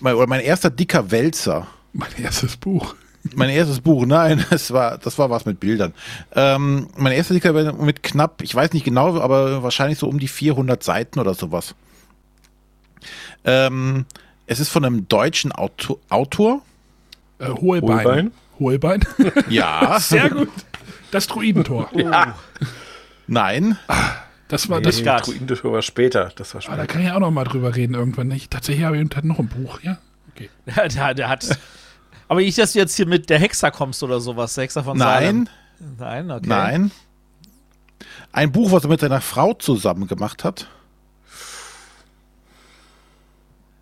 mein, oder mein erster dicker Wälzer.
Mein erstes Buch.
Mein erstes Buch, nein, das war, das war was mit Bildern. Ähm, mein erster dicker Wälzer mit knapp, ich weiß nicht genau, aber wahrscheinlich so um die 400 Seiten oder sowas. Ähm, es ist von einem deutschen Autor. Autor.
Äh, Hohlbein.
Hohlbein?
Hohlbein.
Ja.
Sehr gut. Das Druidentor.
Nein.
Das war
Nee,
das.
Asgard.
Druidentor war später. Das war
Ah, da
später.
kann ich auch noch mal drüber reden irgendwann. Ich, tatsächlich habe ich noch ein Buch, ja? Okay.
Der, der, der hat. Aber nicht, dass du jetzt hier mit der Hexer kommst oder sowas. Der Hexer von Salem.
Nein.
Nein, okay.
Nein. Ein Buch, was er mit seiner Frau zusammen gemacht hat.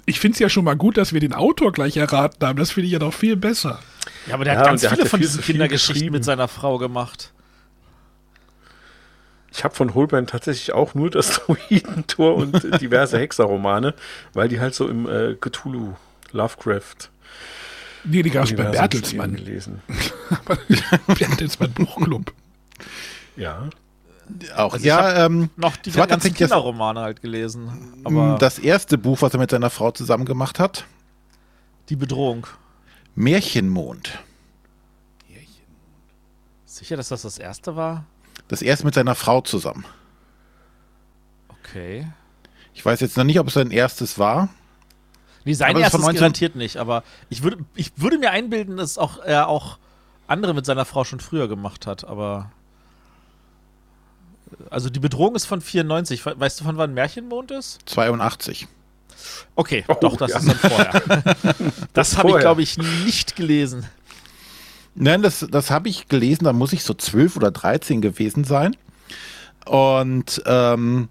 Ich finde es ja schon mal gut, dass wir den Autor gleich erraten haben. Das finde ich ja noch viel besser.
Ja, aber der
Ja,
hat ganz
der hat
viele
ja
von
viel
diesen Kindergeschichten
geschrieben.
mit seiner Frau gemacht.
Ich habe von Holbein tatsächlich auch nur das Druidentor und diverse Hexerromane, weil die halt so im äh, Cthulhu, Lovecraft.
Nee, die gab es bei Bertelsmann.
gelesen.
Bertelsmann Buchclub.
Ja.
Auch.
Also ich
ja, ähm,
Noch die
war
ganzen Kinderromane halt gelesen. Aber
das erste Buch, was er mit seiner Frau zusammen gemacht hat.
die Bedrohung.
Märchenmond.
Sicher, dass das das erste war?
Das erste mit seiner Frau zusammen.
Okay.
Ich weiß jetzt noch nicht, ob es sein erstes war.
Nee, sein
Aber das ist von
erstes
19
garantiert nicht, aber ich würde, ich würde mir einbilden, dass auch, er auch andere mit seiner Frau schon früher gemacht hat, aber. Also die Bedrohung ist von 94. We- Weißt du, von wann Märchenmond ist?
82.
Okay,
Oh,
doch, das
ja.
ist dann vorher. das habe ich, glaube ich, nicht gelesen.
Nein, das, das habe ich gelesen, da muss ich so 12 oder 13 gewesen sein. Und ähm,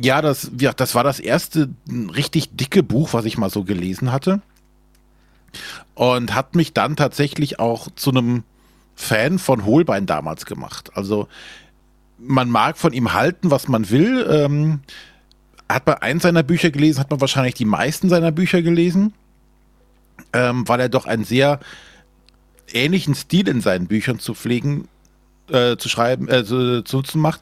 ja, das, ja, das war das erste richtig dicke Buch, was ich mal so gelesen hatte. Und hat mich dann tatsächlich auch zu einem Fan von Holbein damals gemacht. Also man mag von ihm halten, was man will. Ähm, hat man eins seiner Bücher gelesen, hat man wahrscheinlich die meisten seiner Bücher gelesen, ähm, weil er doch ein sehr ähnlichen Stil in seinen Büchern zu pflegen, äh, zu schreiben, äh, zu, zu nutzen macht.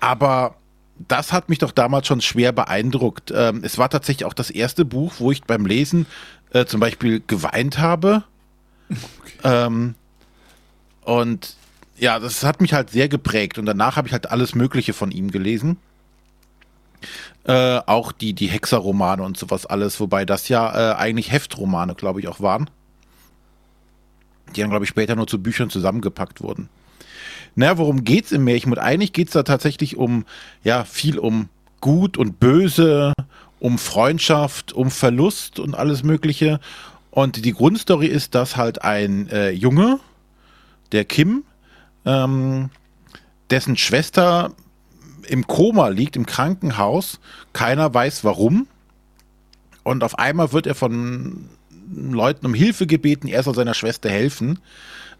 Aber das hat mich doch damals schon schwer beeindruckt. Ähm, es war tatsächlich auch das erste Buch, wo ich beim Lesen äh, zum Beispiel geweint habe. Ähm, und ja, das hat mich halt sehr geprägt. Und danach habe ich halt alles Mögliche von ihm gelesen. Äh, auch die, die Hexerromane und sowas alles, wobei das ja äh, eigentlich Heftromane, glaube ich, auch waren die dann, glaube ich, später nur zu Büchern zusammengepackt wurden. Naja, worum geht's im Märchenmund? Eigentlich geht's da tatsächlich um, ja, viel um Gut und Böse, um Freundschaft, um Verlust und alles Mögliche. Und die Grundstory ist, dass halt ein äh, Junge, der Kim, ähm, dessen Schwester im Koma liegt, im Krankenhaus, keiner weiß warum. Und auf einmal wird er von Leuten um Hilfe gebeten, er soll seiner Schwester helfen,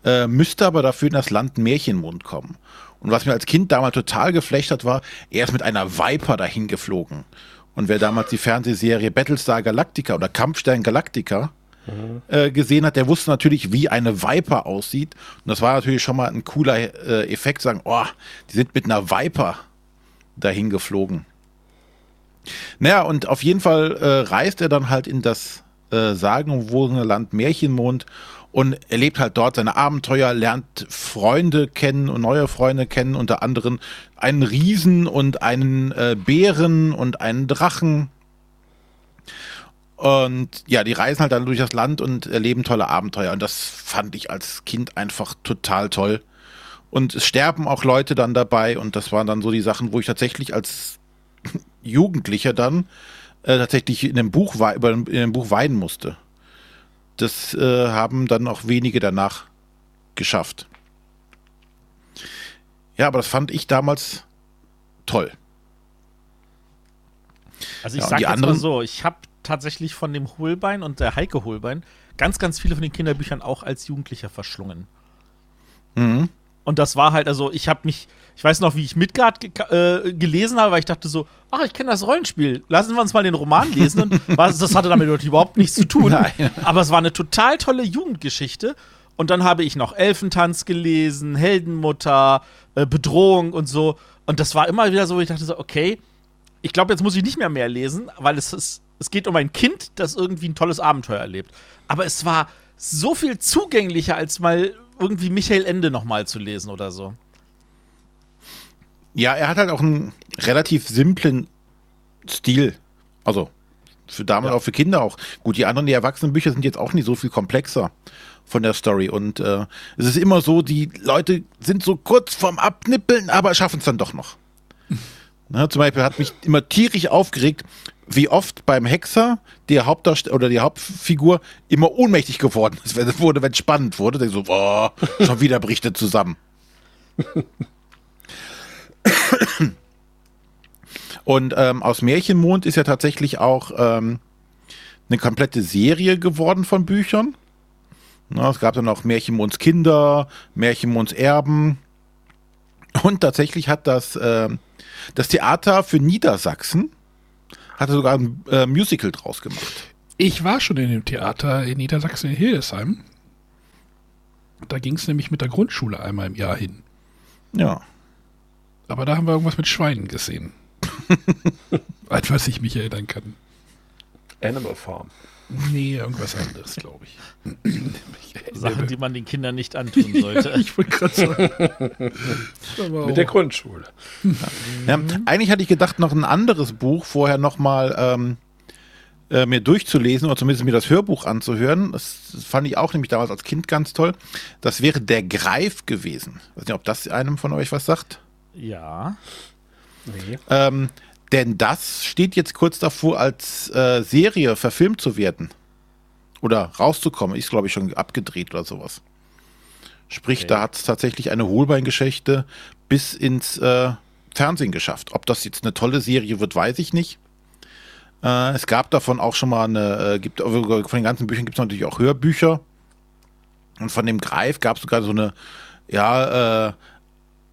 äh, müsste aber dafür in das Land Märchenmund kommen. Und was mir als Kind damals total geflecht hat, war, er ist mit einer Viper dahin geflogen. Und wer damals die Fernsehserie Battlestar Galactica oder Kampfstern Galactica äh, gesehen hat, der wusste natürlich, wie eine Viper aussieht. Und das war natürlich schon mal ein cooler äh, Effekt, sagen, oh, die sind mit einer Viper dahin geflogen. Naja, und auf jeden Fall äh, reist er dann halt in das äh, sagenumwobene Land Märchenmond und erlebt halt dort seine Abenteuer, lernt Freunde kennen und neue Freunde kennen, unter anderem einen Riesen und einen äh, Bären und einen Drachen. Und ja, die reisen halt dann durch das Land und erleben tolle Abenteuer. Und das fand ich als Kind einfach total toll. Und es sterben auch Leute dann dabei. Und das waren dann so die Sachen, wo ich tatsächlich als Jugendlicher dann äh, tatsächlich in dem Buch über in dem Buch weinen musste. Das äh, haben dann auch wenige danach geschafft. Ja, aber das fand ich damals toll.
Also ich
Ja, und
sag
die
jetzt
anderen-
mal so, ich habe tatsächlich von dem Holbein und der Heike Holbein ganz, ganz viele von den Kinderbüchern auch als Jugendlicher verschlungen.
Mhm.
Und das war halt, also ich habe mich, ich weiß noch, wie ich Midgard ge äh, gelesen habe, weil ich dachte so, ach, ich kenne das Rollenspiel. Lassen wir uns mal den Roman lesen. Und was, das hatte damit überhaupt nichts zu tun.
Nein.
Aber es war eine total tolle Jugendgeschichte. Und dann habe ich noch Elfentanz gelesen, Heldenmutter, äh, Bedrohung und so. Und das war immer wieder so, ich dachte so, okay, ich glaube, jetzt muss ich nicht mehr mehr lesen, weil es ist, es geht um ein Kind, das irgendwie ein tolles Abenteuer erlebt. Aber es war so viel zugänglicher, als mal irgendwie Michael Ende nochmal zu lesen oder so.
Ja, er hat halt auch einen relativ simplen Stil. Also für damals auch für Kinder auch. Gut, die anderen, die Erwachsenenbücher sind jetzt auch nicht so viel komplexer von der Story. Und äh, es ist immer so, die Leute sind so kurz vorm Abnippeln, aber schaffen es dann doch noch. Na, zum Beispiel hat mich immer tierisch aufgeregt, wie oft beim Hexer der Hauptdarsteller oder die Hauptfigur immer ohnmächtig geworden ist, wenn es wurde, wenn es spannend wurde. Denk so, boah, schon wieder bricht er zusammen. Und ähm, aus Märchenmond ist ja tatsächlich auch ähm, eine komplette Serie geworden von Büchern. Na, es gab dann auch Märchenmonds Kinder, Märchenmonds Erben. Und tatsächlich hat das, äh, das Theater für Niedersachsen hatte sogar ein äh, Musical draus gemacht.
Ich war schon in dem Theater in Niedersachsen in Hildesheim. Da ging es nämlich mit der Grundschule einmal im Jahr hin.
Ja.
Aber da haben wir irgendwas mit Schweinen gesehen. An was ich mich erinnern kann.
Animal Farm.
Nee, irgendwas anderes, glaube ich.
Sachen, die man den Kindern nicht antun sollte.
ich wollte gerade sagen.
Mit der Grundschule.
Ja, eigentlich hatte ich gedacht, noch ein anderes Buch vorher nochmal ähm, äh, mir durchzulesen oder zumindest mir das Hörbuch anzuhören. Das, das fand ich auch nämlich damals als Kind ganz toll. Das wäre Der Greif gewesen. Ich weiß nicht, ob das einem von euch was sagt.
ja.
Nee.
Ähm, denn das steht jetzt kurz davor, als äh, Serie verfilmt zu werden. Oder rauszukommen. Ist, glaube ich, schon abgedreht oder sowas. Sprich,
Okay.
da hat es tatsächlich eine Holbeingeschichte bis ins äh, Fernsehen geschafft. Ob das jetzt eine tolle Serie wird, weiß ich nicht. Äh, es gab davon auch schon mal eine, äh, gibt, von den ganzen Büchern gibt es natürlich auch Hörbücher. Und von dem Greif gab es sogar so eine, ja, äh,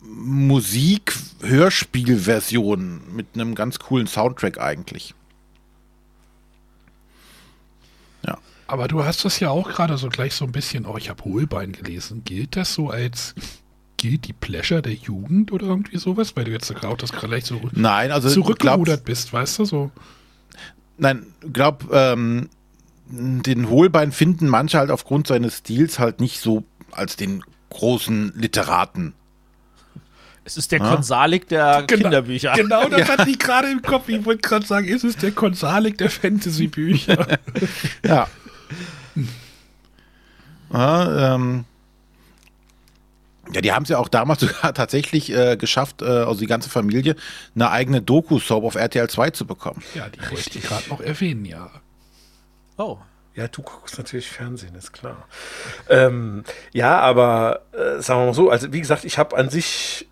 Musik-Hörspiel-Version mit einem ganz coolen Soundtrack eigentlich. Ja.
Aber du hast das ja auch gerade so gleich so ein bisschen, oh, ich habe Hohlbein gelesen. Gilt das so als Guilty Pleasure der Jugend oder irgendwie sowas? Weil du jetzt auch das gerade gleich so
Nein, also
zurückgerudert bist, weißt du? So.
Nein, glaub, ähm, den Hohlbein finden manche halt aufgrund seines Stils halt nicht so als den großen Literaten.
Es ist der
Ah.
Konsalik der Kinderbücher.
Genau, das hatte ich gerade im Kopf. Ich wollte gerade sagen, ist es der Konsalik der Fantasy-Bücher?
Ja. ja, ähm, ja, die haben es ja auch damals sogar tatsächlich äh, geschafft, äh, also die ganze Familie, eine eigene Doku-Soap auf RTL 2 zu bekommen.
ja, die wollte ich gerade noch erwähnen, ja.
Oh.
Ja, du guckst natürlich Fernsehen, ist klar. Ähm, ja, aber äh, sagen wir mal so, also wie gesagt, ich habe an sich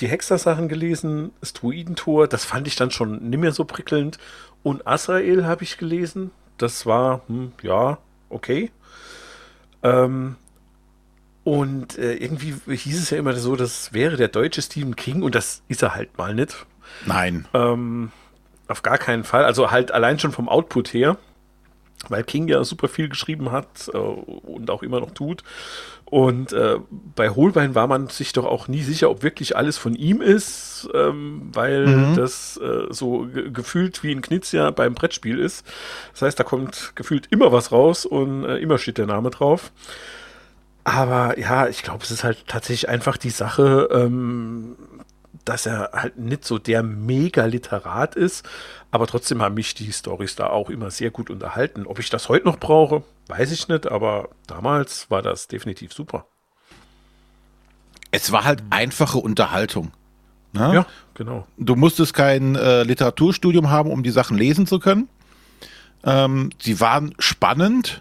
die Hexer-Sachen gelesen, das Druidentor, das fand ich dann schon nicht mehr so prickelnd. Und Azrael habe ich gelesen, das war, hm, ja, okay. Ähm, und äh, irgendwie hieß es ja immer so, das wäre der deutsche Stephen King und das ist er halt mal nicht.
Nein.
Ähm, auf gar keinen Fall. Also halt allein schon vom Output her, weil King ja super viel geschrieben hat äh, und auch immer noch tut. Und äh, bei Holbein war man sich doch auch nie sicher, ob wirklich alles von ihm ist, ähm, weil
Mhm.
das äh, so ge gefühlt wie in Knizia beim Brettspiel ist. Das heißt, da kommt gefühlt immer was raus und äh, immer steht der Name drauf. Aber ja, ich glaube, es ist halt tatsächlich einfach die Sache, ähm, dass er halt nicht so der Mega-Literat ist, aber trotzdem haben mich die Stories da auch immer sehr gut unterhalten. Ob ich das heute noch brauche, weiß ich nicht, aber damals war das definitiv super.
Es war halt einfache Unterhaltung. Ne?
Ja, genau.
Du musstest kein äh, Literaturstudium haben, um die Sachen lesen zu können. Ähm, sie waren spannend.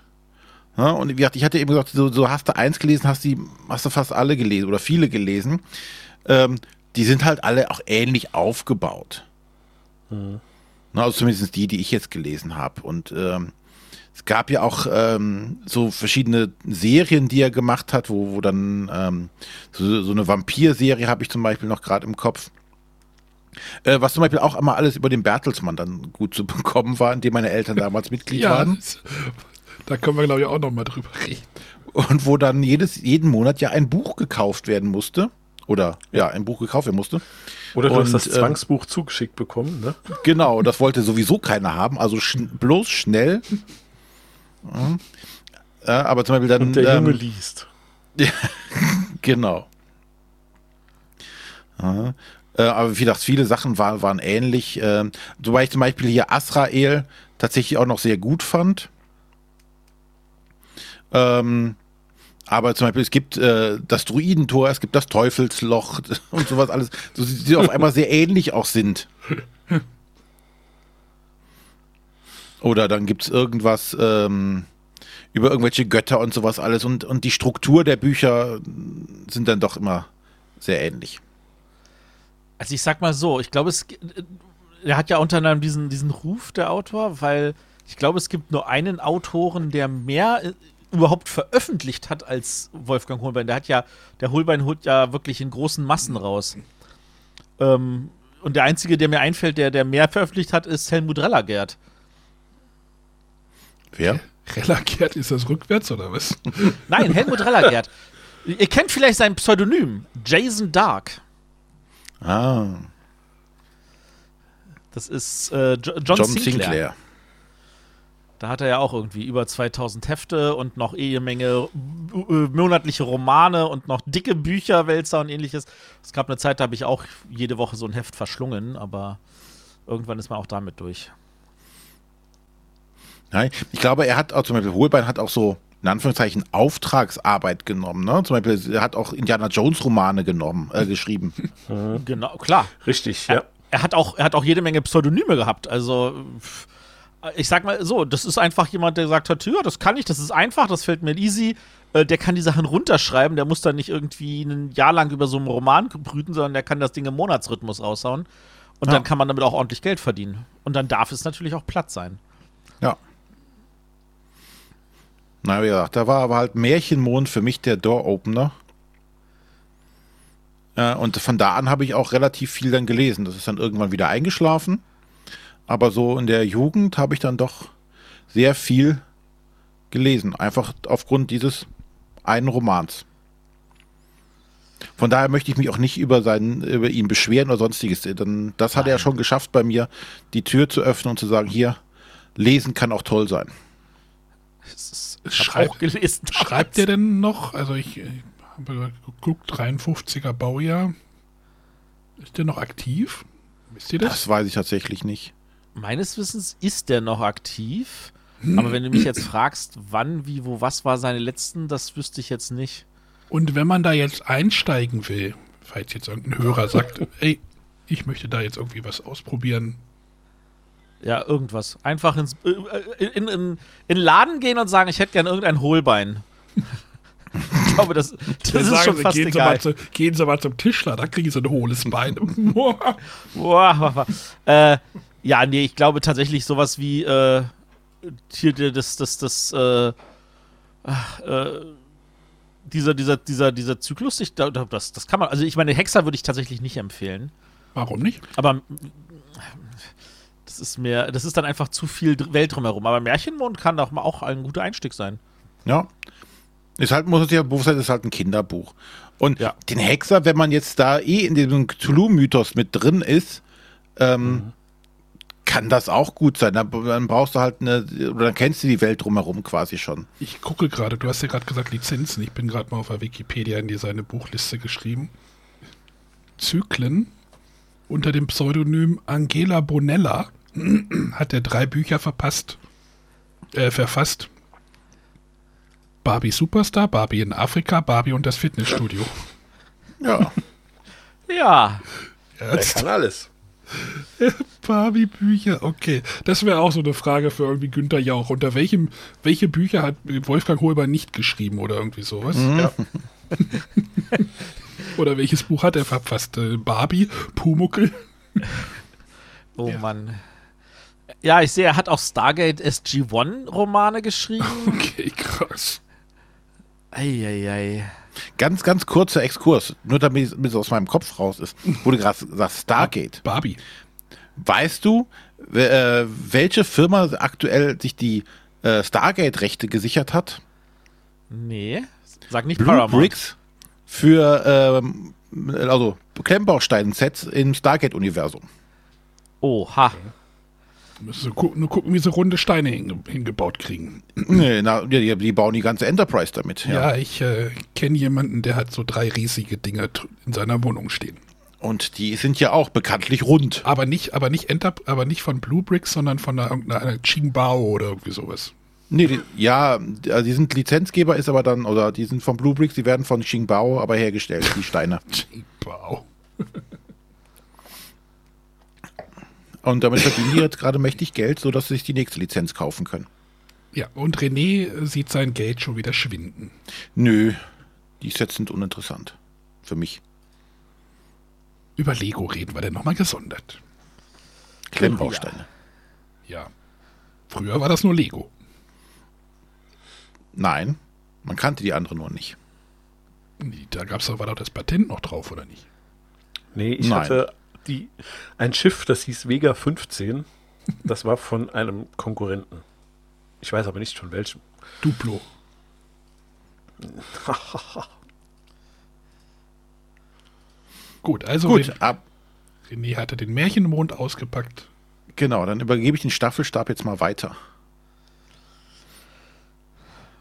Ja, und wie gesagt, ich hatte eben gesagt, so, so hast du eins gelesen, hast, die, hast du fast alle gelesen oder viele gelesen. Ähm, die sind halt alle auch ähnlich aufgebaut. Na, also zumindest die, die ich jetzt gelesen habe. Und ähm, es gab ja auch ähm, so verschiedene Serien, die er gemacht hat, wo, wo dann ähm, so, so eine Vampir-Serie habe ich zum Beispiel noch gerade im Kopf. Äh, was zum Beispiel auch immer alles über den Bertelsmann dann gut zu bekommen war, in dem meine Eltern damals Mitglied
Ja,
waren.
da können wir, glaube ich, auch noch mal drüber reden.
Und wo dann jedes, jeden Monat ja ein Buch gekauft werden musste. Oder ja, ein Buch gekauft werden musste.
Oder du
Und,
hast das
ähm,
Zwangsbuch zugeschickt bekommen, ne?
Genau, das wollte sowieso keiner haben. Also schn bloß schnell. Ja. Äh, aber zum Beispiel dann.
Und der Junge
ähm,
liest.
Genau. Ja. Äh, aber wie gesagt, viele Sachen waren, waren ähnlich. Äh, wobei ich zum Beispiel hier Asrael tatsächlich auch noch sehr gut fand. Ähm, aber zum Beispiel, es gibt äh, das Druidentor, es gibt das Teufelsloch und sowas alles, so, die auf einmal sehr ähnlich auch sind. Oder dann gibt es irgendwas ähm, über irgendwelche Götter und sowas alles. Und, und die Struktur der Bücher sind dann doch immer sehr ähnlich.
Also ich sag mal so, ich glaube, es er hat ja unter anderem diesen, diesen Ruf, der Autor, weil ich glaube, es gibt nur einen Autoren, der mehr äh, überhaupt veröffentlicht hat als Wolfgang Holbein. Der hat ja, der Holbein holt ja wirklich in großen Massen raus. Ähm, und der einzige, der mir einfällt, der, der mehr veröffentlicht hat, ist Helmut Rellergert.
Wer?
Relakert, ist das rückwärts oder was?
Nein, Helmut Rellergert. Ihr kennt vielleicht sein Pseudonym, Jason Dark.
Ah,
Das ist äh, Jo- John,
John
Sinclair.
Sinclair.
Da hat er ja auch irgendwie über 2000 Hefte und noch eh eine Menge äh, monatliche Romane und noch dicke Bücher, Wälzer und ähnliches. Es gab eine Zeit, da habe ich auch jede Woche so ein Heft verschlungen, aber irgendwann ist man auch damit durch.
Nein, ich glaube, er hat auch zum Beispiel, Holbein hat auch so, in Anführungszeichen, Auftragsarbeit genommen. Ne? Zum Beispiel, er hat auch Indiana Jones Romane genommen, äh, geschrieben.
Genau, klar.
Richtig, ja.
Er, er, hat auch, er hat auch jede Menge Pseudonyme gehabt. Also, pff, ich sag mal so, das ist einfach jemand, der gesagt hat: Ja, das kann ich, das ist einfach, das fällt mir easy. Äh, Der kann die Sachen runterschreiben, der muss dann nicht irgendwie ein Jahr lang über so einen Roman brüten, sondern der kann das Ding im Monatsrhythmus raushauen. Und
Ja.
dann kann man damit auch ordentlich Geld verdienen. Und dann darf es natürlich auch Platz sein.
Ja. Na, wie gesagt, da war aber halt Märchenmond für mich der Door-Opener. Äh, und von da an habe ich auch relativ viel dann gelesen. Das ist dann irgendwann wieder eingeschlafen. Aber so in der Jugend habe ich dann doch sehr viel gelesen. Einfach aufgrund dieses einen Romans. Von daher möchte ich mich auch nicht über, seinen, über ihn beschweren oder sonstiges. Denn das hat er schon geschafft bei mir, die Tür zu öffnen und zu sagen, hier, lesen kann auch toll sein.
Ich
Schreib-
auch gelesen.
Schreibt der denn noch? Also ich äh, habe geguckt, 53er Baujahr. Ist der noch aktiv? Wisst ihr das?
Das weiß ich tatsächlich nicht.
Meines Wissens ist der noch aktiv. Aber wenn du mich jetzt fragst, wann, wie, wo, was war seine letzten, das wüsste ich jetzt nicht.
Und wenn man da jetzt einsteigen will, falls jetzt irgendein Hörer sagt, ey, ich möchte da jetzt irgendwie was ausprobieren,
Ja, irgendwas. Einfach ins, äh, äh, in, in, in den Laden gehen und sagen, ich hätte gern irgendein Hohlbein. ich glaube, das, das ist
sagen
schon
sie,
fast
gehen, Sie
egal.
mal zu, gehen Sie mal zum Tischler, da kriegen Sie ein hohles Bein.
Boah, boah, boah. äh, ja, nee, ich glaube tatsächlich sowas wie äh, hier das, das, das, äh, äh, dieser, dieser, dieser, dieser Zyklus, ich, da- da- das, das kann man, also ich meine, Hexer würde ich tatsächlich nicht empfehlen.
Warum nicht?
Aber das ist mir, das ist dann einfach zu viel Welt drumherum. Aber Märchenmond kann doch mal auch ein guter Einstieg sein.
Ja. Ist halt, muss es ja bewusst sein, ist halt ein Kinderbuch. Und
Ja.
den Hexer, wenn man jetzt da eh in diesem Cthulhu-Mythos mit drin ist, ähm, kann das auch gut sein. Dann, dann brauchst du halt eine, oder dann kennst du die Welt drumherum quasi schon.
Ich gucke gerade, du hast ja gerade gesagt Lizenzen. Ich bin gerade mal auf der Wikipedia in die seine Buchliste geschrieben. Zyklen unter dem Pseudonym Angela Bonella hat er drei Bücher verpasst, äh, verfasst. Barbie Superstar, Barbie in Afrika, Barbie und das Fitnessstudio.
Ja.
Ja,
Er kann alles.
Barbie-Bücher, okay. Das wäre auch so eine Frage für irgendwie Günther Jauch. Unter welchem, welche Bücher hat Wolfgang Holbein nicht geschrieben oder irgendwie sowas?
Ja.
Oder welches Buch hat er verfasst? Äh, Barbie, Pumuckel?
oh
Ja.
Mann. Ja, ich sehe, er hat auch Stargate SG-1 Romane geschrieben.
Okay, krass.
Eieiei.
Ganz, ganz kurzer Exkurs, nur damit es aus meinem Kopf raus ist, wo du gerade sagst, Stargate.
Barbie.
Weißt du, äh, welche Firma aktuell sich die äh, Stargate-Rechte gesichert hat?
Nee, sag nicht
Blue
Paramount.
Bricks für ähm, also Klemmbaustein-Sets im Stargate-Universum.
Oha.
Müssen sie gu nur gucken, wie sie runde Steine hinge hingebaut kriegen.
Nee, na, die, die bauen die ganze Enterprise damit.
Ja, ich äh, kenne jemanden, der hat so drei riesige Dinger in seiner Wohnung stehen.
Und die sind ja auch bekanntlich rund.
Aber nicht, aber nicht Enter aber nicht von Blue Bricks, sondern von einer, irgendeiner Qingbao oder irgendwie sowas.
Nee, die, ja, also die sind Lizenzgeber, ist aber dann, oder die sind von Blue Bricks, die werden von Xingbao aber hergestellt, die Steine.
Qingbao.
Und damit verdienen die jetzt gerade mächtig Geld, sodass sie sich die nächste Lizenz kaufen können.
Ja, und René sieht sein Geld schon wieder schwinden.
Nö, die Sets sind uninteressant. Für mich.
Über Lego reden wir denn nochmal gesondert.
Klemmbausteine.
Ja. Früher war das nur Lego.
Nein, man kannte die andere nur nicht.
Nee, Da gab's doch, war doch das Patent noch drauf, oder nicht?
Nee, ich
Nein.
hatte die, ein Schiff, das hieß Vega 15. Das war von einem Konkurrenten. Ich weiß aber nicht von welchem.
Duplo. Gut, also
Gut,
Ren-
ab,
René hatte den Märchenmond ausgepackt.
genau, dann übergebe ich den Staffelstab jetzt mal weiter.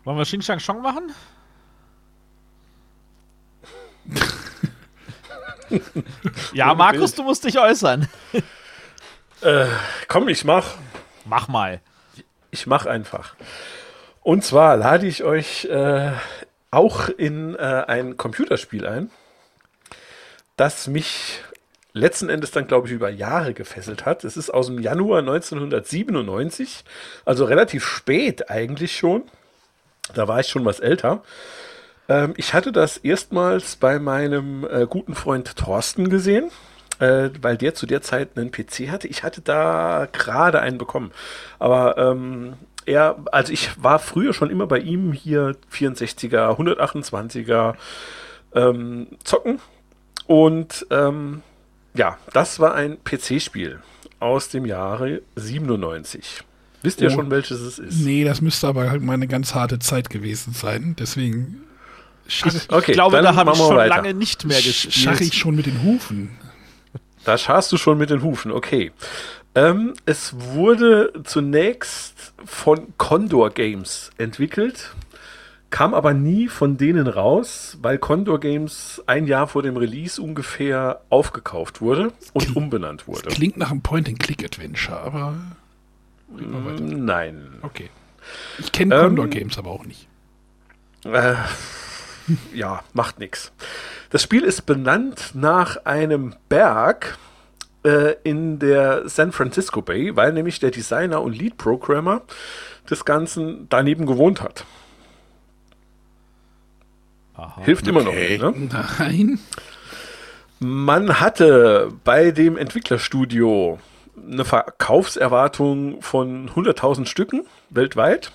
Wollen wir Xing Shang Chong machen? ja, Markus, du musst dich äußern.
Komm, ich mach.
Mach mal.
Ich mach einfach. Und zwar lade ich euch äh, auch in äh, ein Computerspiel ein, das mich letzten Endes dann, glaube ich, über Jahre gefesselt hat. Es ist aus dem Januar 1997, also relativ spät eigentlich schon. Da war ich schon was älter. Ähm, ich hatte das erstmals bei meinem äh, guten Freund Thorsten gesehen, äh, weil der zu der Zeit einen PC hatte. Ich hatte da gerade einen bekommen. Aber ähm, er, also ich war früher schon immer bei ihm hier 64er, 128er ähm, zocken. Und ähm, ja, das war ein PC-Spiel aus dem Jahre 97. Wisst ihr
Oh.
schon, welches es ist?
Nee, das müsste aber halt mal eine ganz harte Zeit gewesen sein. Deswegen schach,
Okay,
ich glaube,
dann
da habe ich schon
weiter.
lange nicht mehr gespielt.
schach ich schon mit den Hufen.
Da scharst du schon mit den Hufen, okay. Ähm, es wurde zunächst von Condor Games entwickelt, kam aber nie von denen raus, weil Condor Games ein Jahr vor dem Release ungefähr aufgekauft wurde und umbenannt wurde.
Klingt nach einem Point-and-Click-Adventure, aber.
Nein.
Okay. Ich kenne
Ähm,
Condor Games aber auch nicht.
Äh, ja, macht nichts. Das Spiel ist benannt nach einem Berg äh, in der San Francisco Bay, weil nämlich der Designer und Lead Programmer des Ganzen daneben gewohnt hat. Hilft immer noch.
Okay.
nicht, Ne?
Nein.
Man hatte bei dem Entwicklerstudio eine Verkaufserwartung von 100.000 Stücken weltweit.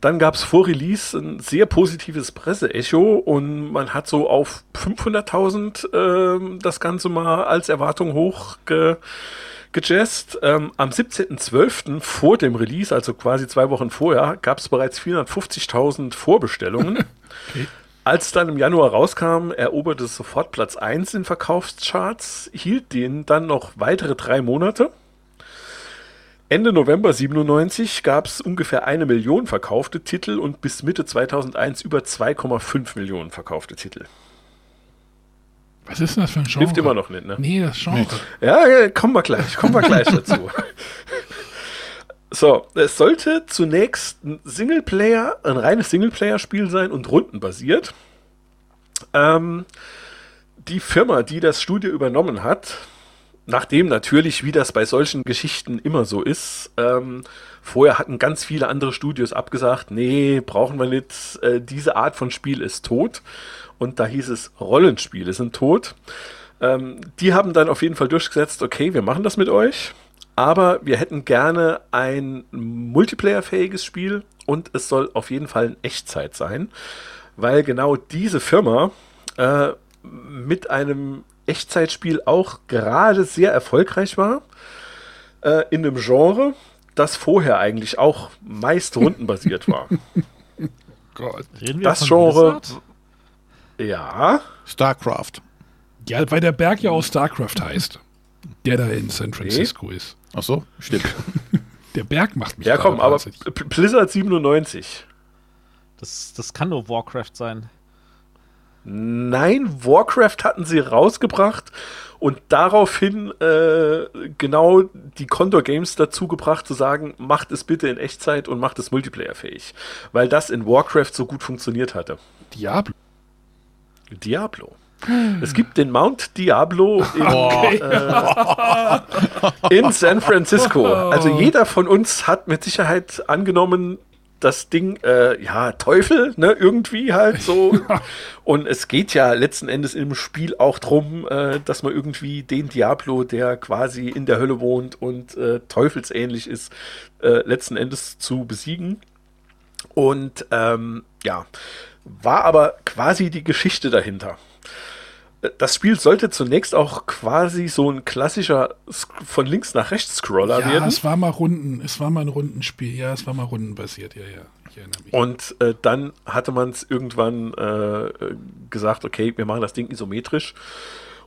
Dann gab es vor Release ein sehr positives Presseecho und man hat so auf 500.000 ähm, das Ganze mal als Erwartung hoch ge gejazzt. Ähm, am 17.12. vor dem Release, also quasi zwei Wochen vorher, gab es bereits 450.000 Vorbestellungen. Als dann im Januar rauskam, eroberte es sofort Platz 1 in Verkaufscharts, hielt den dann noch weitere drei Monate. Ende November 97 gab es ungefähr eine Million verkaufte Titel und bis Mitte 2001 über 2,5 Millionen verkaufte Titel.
Was ist denn das für ein Genre?
Hilft immer noch nicht, ne?
Nee, das Genre.
Ja, ja, kommen wir gleich, kommen wir gleich dazu. So, es sollte zunächst ein Singleplayer, ein reines Singleplayer-Spiel sein und rundenbasiert. Ähm, die Firma, die das Studio übernommen hat, nachdem natürlich, wie das bei solchen Geschichten immer so ist, ähm, vorher hatten ganz viele andere Studios abgesagt, nee, brauchen wir nicht, äh, diese Art von Spiel ist tot. Und da hieß es, Rollenspiele sind tot. Ähm, die haben dann auf jeden Fall durchgesetzt, okay, wir machen das mit euch. aber wir hätten gerne ein multiplayerfähiges Spiel und es soll auf jeden Fall in Echtzeit sein, weil genau diese Firma äh, mit einem Echtzeitspiel auch gerade sehr erfolgreich war äh, in einem Genre, das vorher eigentlich auch meist rundenbasiert war.
Gott.
Reden
Das
von
Genre,
Blizzard?
ja,
StarCraft.
Ja, weil der Berg ja auch StarCraft heißt. Der da in San Francisco ist.
Ach so, stimmt.
Der Berg macht mich
ja komm, aber Blizzard 97.
Das, das kann nur Warcraft sein.
Nein, Warcraft hatten sie rausgebracht und daraufhin äh, genau die Condor Games dazu gebracht zu sagen, macht es bitte in Echtzeit und macht es multiplayerfähig, weil das in Warcraft so gut funktioniert hatte.
Diablo.
Diablo. Es gibt den Mount Diablo in, äh, in San Francisco. Also jeder von uns hat mit Sicherheit angenommen, das Ding, äh, ja, Teufel, ne, irgendwie halt so. Und es geht ja letzten Endes im Spiel auch drum, äh, dass man irgendwie den Diablo, der quasi in der Hölle wohnt und äh, teufelsähnlich ist, äh, letzten Endes zu besiegen. Und ähm, ja, war aber quasi die Geschichte dahinter. Das Spiel sollte zunächst auch quasi so ein klassischer von links nach rechts Scroller
Ja,
werden.
es war mal Runden, es war mal ein Rundenspiel. Ja, es war mal rundenbasiert. Ja, ja. Ich erinnere mich.
Und äh, dann hatte man es irgendwann äh, gesagt, okay, wir machen das Ding isometrisch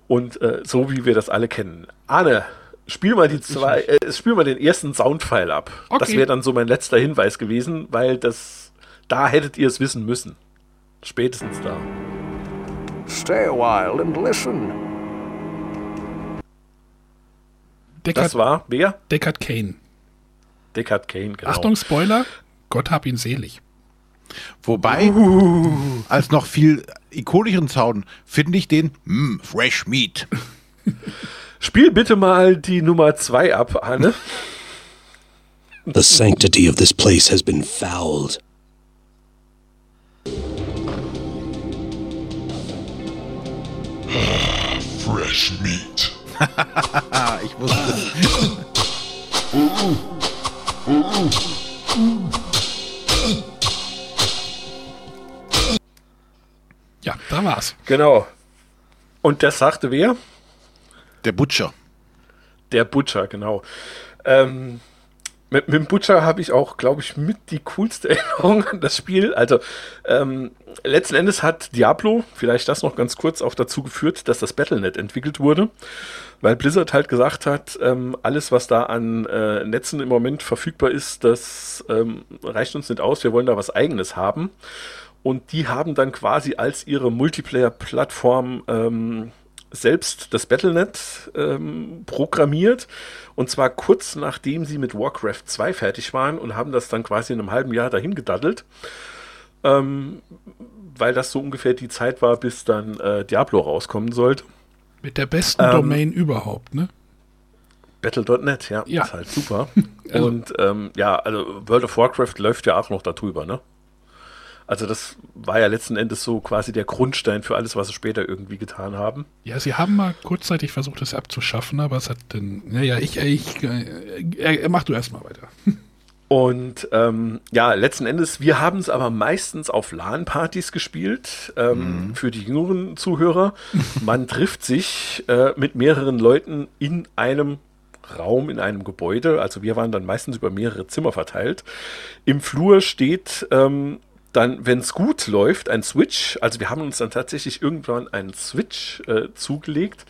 und äh, so wie wir das alle kennen. Arne, spiel mal die zwei, äh, spiel mal den ersten Soundfile ab. Das
Okay.
wäre dann so mein letzter Hinweis gewesen, weil das da hättet ihr es wissen müssen. Spätestens da.
Stay a while and listen.
Deckard,
Das war wer?
Deckard Kane.
Deckard Kane, genau.
Achtung, Spoiler. Gott hab ihn selig.
Wobei, als noch viel ikonischeren Sound finde ich den mm, Fresh Meat.
Spiel bitte mal die Nummer 2 ab, Arne.
The sanctity of this place has been fouled.
Fresh meat.
Ich wusste.
Ja, da war's.
Genau. Und das sagte wer?
Der Butcher.
Der Butcher, genau. Ähm, mit, mit dem Butcher habe ich auch, glaube ich, mit die coolste Erinnerung an das Spiel. Also, ähm, letzten Endes hat Diablo, vielleicht das noch ganz kurz, auch dazu geführt, dass das Battlenet entwickelt wurde. Weil Blizzard halt gesagt hat, ähm, alles, was da an äh, Netzen im Moment verfügbar ist, das ähm, reicht uns nicht aus. Wir wollen da was Eigenes haben. Und die haben dann quasi als ihre Multiplayer-Plattform ähm, selbst das Battlenet ähm, programmiert. Und zwar kurz nachdem sie mit Warcraft 2 fertig waren und haben das dann quasi in einem halben Jahr dahin gedaddelt. Ähm, weil das so ungefähr die Zeit war, bis dann äh, Diablo rauskommen sollte.
Mit der besten
Ähm,
Domain überhaupt, ne?
Battle.net, ja,
Ja.
ist halt super.
Also-
Und ähm, ja, also World of Warcraft läuft ja auch noch darüber, ne? Also das war ja letzten Endes so quasi der Grundstein für alles, was sie später irgendwie getan haben.
Ja, sie haben mal kurzzeitig versucht, das abzuschaffen, aber es hat dann. Naja, ich, ich, äh, äh, mach du erstmal weiter.
Und ähm, ja, letzten Endes, wir haben es aber meistens auf LAN-Partys gespielt, ähm, für die jüngeren Zuhörer. Man trifft sich äh, mit mehreren Leuten in einem Raum, in einem Gebäude. Also wir waren dann meistens über mehrere Zimmer verteilt. Im Flur steht ähm, dann, wenn es gut läuft, ein Switch. Also wir haben uns dann tatsächlich irgendwann einen Switch äh, zugelegt,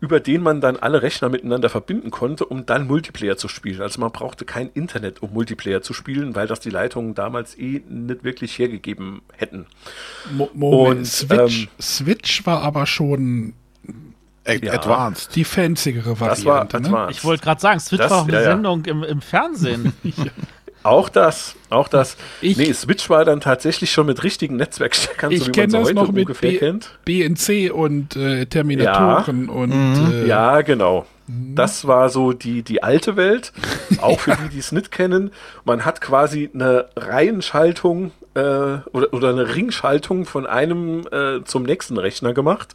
über den man dann alle Rechner miteinander verbinden konnte, um dann Multiplayer zu spielen. Also man brauchte kein Internet, um Multiplayer zu spielen, weil das die Leitungen damals eh nicht wirklich hergegeben hätten.
Mo Moment,
Und,
Switch,
ähm,
Switch war aber schon
Ja.
Advanced.
die fanzigere
Das war
Variante. ne?
advanced.
Ich wollte gerade sagen, Switch
Das-
war auch eine
ja, ja.
Sendung im, im Fernsehen.
Auch das, auch das.
Ich-
nee, Switch war dann tatsächlich schon mit richtigen Netzwerksteckern, so
Ich
wie man
das
heute
noch mit
ungefähr
B
kennt.
BNC und äh, Terminatoren und äh,
Ja, genau. Das war so die, die alte Welt. Auch für die, die es nicht kennen. Man hat quasi eine Reihenschaltung äh, oder, oder eine Ringschaltung von einem äh, zum nächsten Rechner gemacht.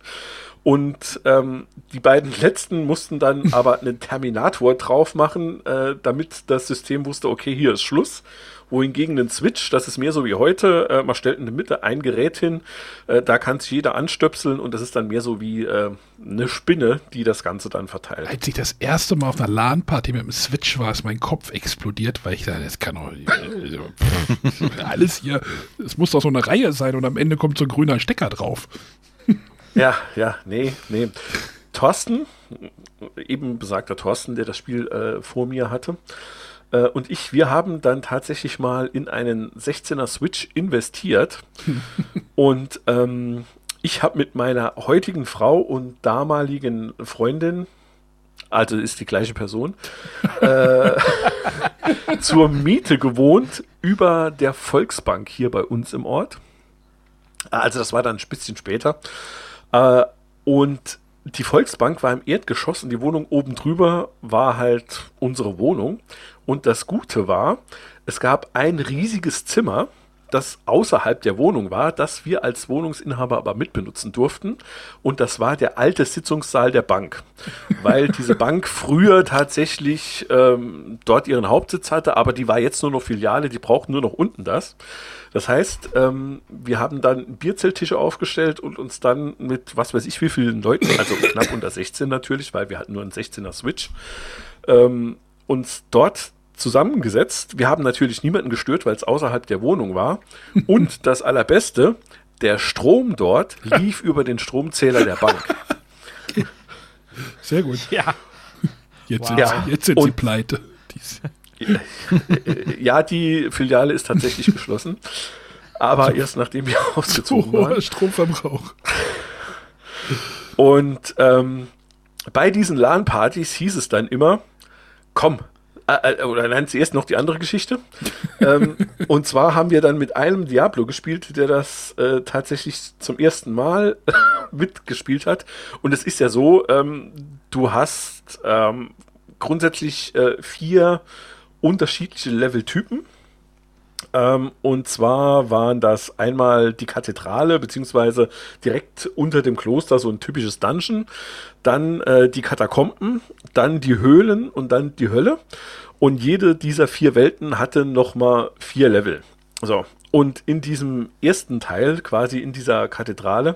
Und ähm, die beiden letzten mussten dann aber einen Terminator drauf machen, äh, damit das System wusste, okay, hier ist Schluss. Wohingegen ein Switch, das ist mehr so wie heute, äh, man stellt in der Mitte ein Gerät hin, äh, da kann sich jeder anstöpseln und das ist dann mehr so wie äh, eine Spinne, die das Ganze dann verteilt.
Als ich das erste Mal auf einer LAN-Party mit dem Switch war, ist mein Kopf explodiert, weil ich dachte, das kann doch alles hier, es muss doch so eine Reihe sein und am Ende kommt so ein grüner Stecker drauf.
Ja, ja, nee, nee. Thorsten, eben besagter Thorsten, der das Spiel äh, vor mir hatte, äh, und ich, wir haben dann tatsächlich mal in einen 16er Switch investiert. und ähm, ich habe mit meiner heutigen Frau und damaligen Freundin, also ist die gleiche Person, äh, zur Miete gewohnt über der Volksbank hier bei uns im Ort. Also das war dann ein bisschen später. Äh, und die Volksbank war im Erdgeschoss und die Wohnung oben drüber war halt unsere Wohnung. Und das Gute war, es gab ein riesiges Zimmer, das außerhalb der Wohnung war, das wir als Wohnungsinhaber aber mitbenutzen durften. Und das war der alte Sitzungssaal der Bank, weil diese Bank früher tatsächlich ähm, dort ihren Hauptsitz hatte, aber die war jetzt nur noch Filiale, die brauchten nur noch unten das. Das heißt, ähm, wir haben dann Bierzelttische aufgestellt und uns dann mit was weiß ich wie vielen Leuten, also knapp unter 16 natürlich, weil wir hatten nur einen 16er Switch, ähm, uns dort zusammengesetzt. Wir haben natürlich niemanden gestört, weil es außerhalb der Wohnung war. Und das Allerbeste, der Strom dort lief über den Stromzähler der Bank.
Sehr gut.
Ja.
Jetzt
Wow.
sind, sie, jetzt sind sie
Und-
pleite.
Ja, die Filiale ist tatsächlich geschlossen. Aber erst nachdem wir ausgezogen
Hoher
waren.
Stromverbrauch.
Und ähm, bei diesen LAN-Partys hieß es dann immer, komm, äh, äh, oder nein, zuerst noch die andere Geschichte. ähm, und zwar haben wir dann mit einem Diablo gespielt, der das äh, tatsächlich zum ersten Mal mitgespielt hat. Und es ist ja so, ähm, du hast ähm, grundsätzlich äh, vier unterschiedliche Leveltypen. Ähm, und zwar waren das einmal die Kathedrale, beziehungsweise direkt unter dem Kloster so ein typisches Dungeon, dann äh, die Katakomben, dann die Höhlen und dann die Hölle. Und jede dieser vier Welten hatte nochmal vier Level. So, und in diesem ersten Teil, quasi in dieser Kathedrale,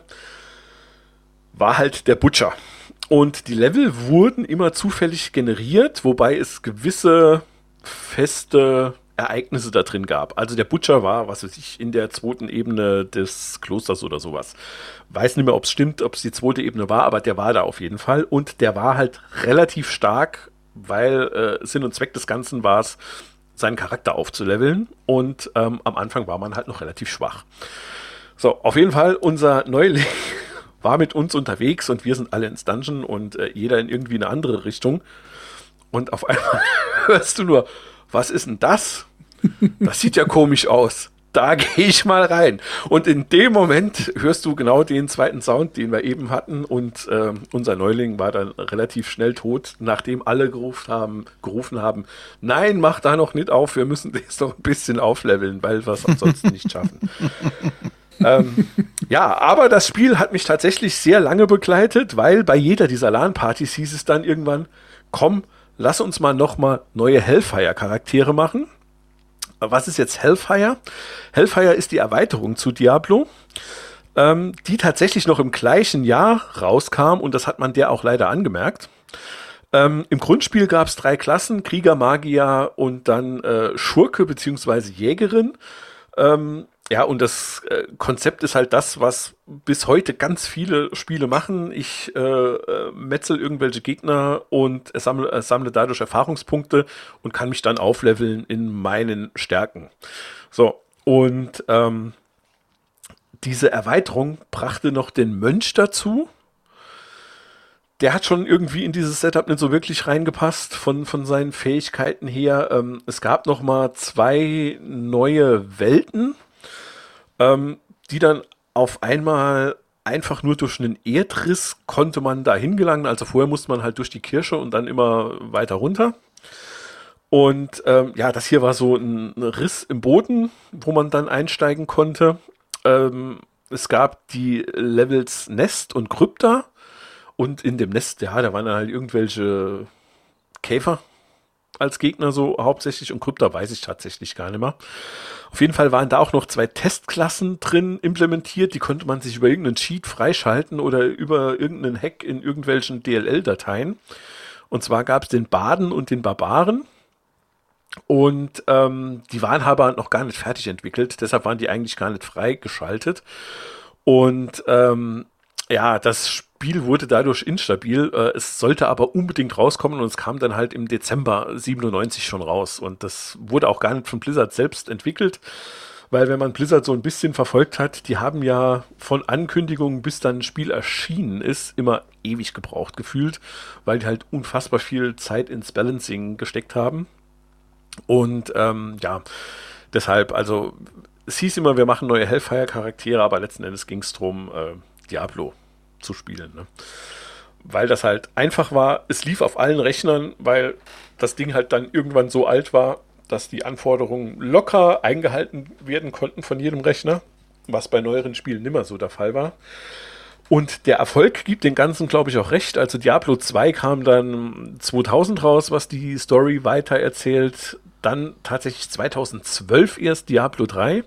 war halt der Butcher. Und die Level wurden immer zufällig generiert, wobei es gewisse feste Ereignisse da drin gab. Also der Butcher war, was weiß ich, in der zweiten Ebene des Klosters oder sowas. Weiß nicht mehr, ob es stimmt, ob es die zweite Ebene war, aber der war da auf jeden Fall. Und der war halt relativ stark, weil äh, Sinn und Zweck des Ganzen war es, seinen Charakter aufzuleveln. Und ähm, am Anfang war man halt noch relativ schwach. So, auf jeden Fall, unser Neuling war mit uns unterwegs und wir sind alle ins Dungeon und äh, jeder in irgendwie eine andere Richtung. Und auf einmal hörst du nur, was ist denn das? Das sieht ja komisch aus. Da gehe ich mal rein. Und in dem Moment hörst du genau den zweiten Sound, den wir eben hatten. Und äh, unser Neuling war dann relativ schnell tot, nachdem alle gerufen haben, gerufen haben, nein, mach da noch nicht auf, wir müssen jetzt noch ein bisschen aufleveln, weil wir es ansonsten nicht schaffen. ähm, ja, aber das Spiel hat mich tatsächlich sehr lange begleitet, weil bei jeder dieser LAN-Partys hieß es dann irgendwann, komm, lass uns mal nochmal neue Hellfire-Charaktere machen. Was ist jetzt Hellfire? Hellfire ist die Erweiterung zu Diablo, ähm, die tatsächlich noch im gleichen Jahr rauskam und das hat man der auch leider angemerkt. Ähm, Im Grundspiel gab es drei Klassen, Krieger, Magier und dann äh, Schurke bzw. Jägerin. Ähm, ja, und das äh, Konzept ist halt das, was bis heute ganz viele Spiele machen. Ich äh, äh, metzel irgendwelche Gegner und sammle, äh, sammle dadurch Erfahrungspunkte und kann mich dann aufleveln in meinen Stärken. So, und ähm, diese Erweiterung brachte noch den Mönch dazu. Der hat schon irgendwie in dieses Setup nicht so wirklich reingepasst von, von seinen Fähigkeiten her. Ähm, es gab noch mal zwei neue Welten, ähm, die dann auf einmal einfach nur durch einen Erdriss konnte man da hingelangen. Also vorher musste man halt durch die Kirche und dann immer weiter runter. Und ähm, ja, das hier war so ein Riss im Boden, wo man dann einsteigen konnte. Ähm, es gab die Levels Nest und Krypta. und in dem Nest, ja, da waren halt irgendwelche Käfer als Gegner so hauptsächlich und Krypta weiß ich tatsächlich gar nicht mehr. Auf jeden Fall waren da auch noch zwei Testklassen drin implementiert, die konnte man sich über irgendeinen Cheat freischalten oder über irgendeinen Hack in irgendwelchen DLL-Dateien. Und zwar gab es den Baden und den Barbaren. Und ähm, die waren aber noch gar nicht fertig entwickelt, deshalb waren die eigentlich gar nicht freigeschaltet. Und ähm, ja, das Spiel wurde dadurch instabil. Äh, es sollte aber unbedingt rauskommen und es kam dann halt im Dezember 97 schon raus. Und das wurde auch gar nicht von Blizzard selbst entwickelt, weil wenn man Blizzard so ein bisschen verfolgt hat, die haben ja von Ankündigung bis dann ein Spiel erschienen ist, immer ewig gebraucht gefühlt, weil die halt unfassbar viel Zeit ins Balancing gesteckt haben. Und ähm, ja, deshalb, also es hieß immer, wir machen neue Hellfire-Charaktere, aber letzten Endes ging es darum, äh, Diablo zu spielen. Ne? Weil das halt einfach war, es lief auf allen Rechnern, weil das Ding halt dann irgendwann so alt war, dass die Anforderungen locker eingehalten werden konnten von jedem Rechner, was bei neueren Spielen nimmer so der Fall war. Und der Erfolg gibt den Ganzen, glaube ich, auch recht. Also Diablo 2 kam dann 2000 raus, was die Story weiter erzählt. Dann tatsächlich 2012 erst Diablo 3.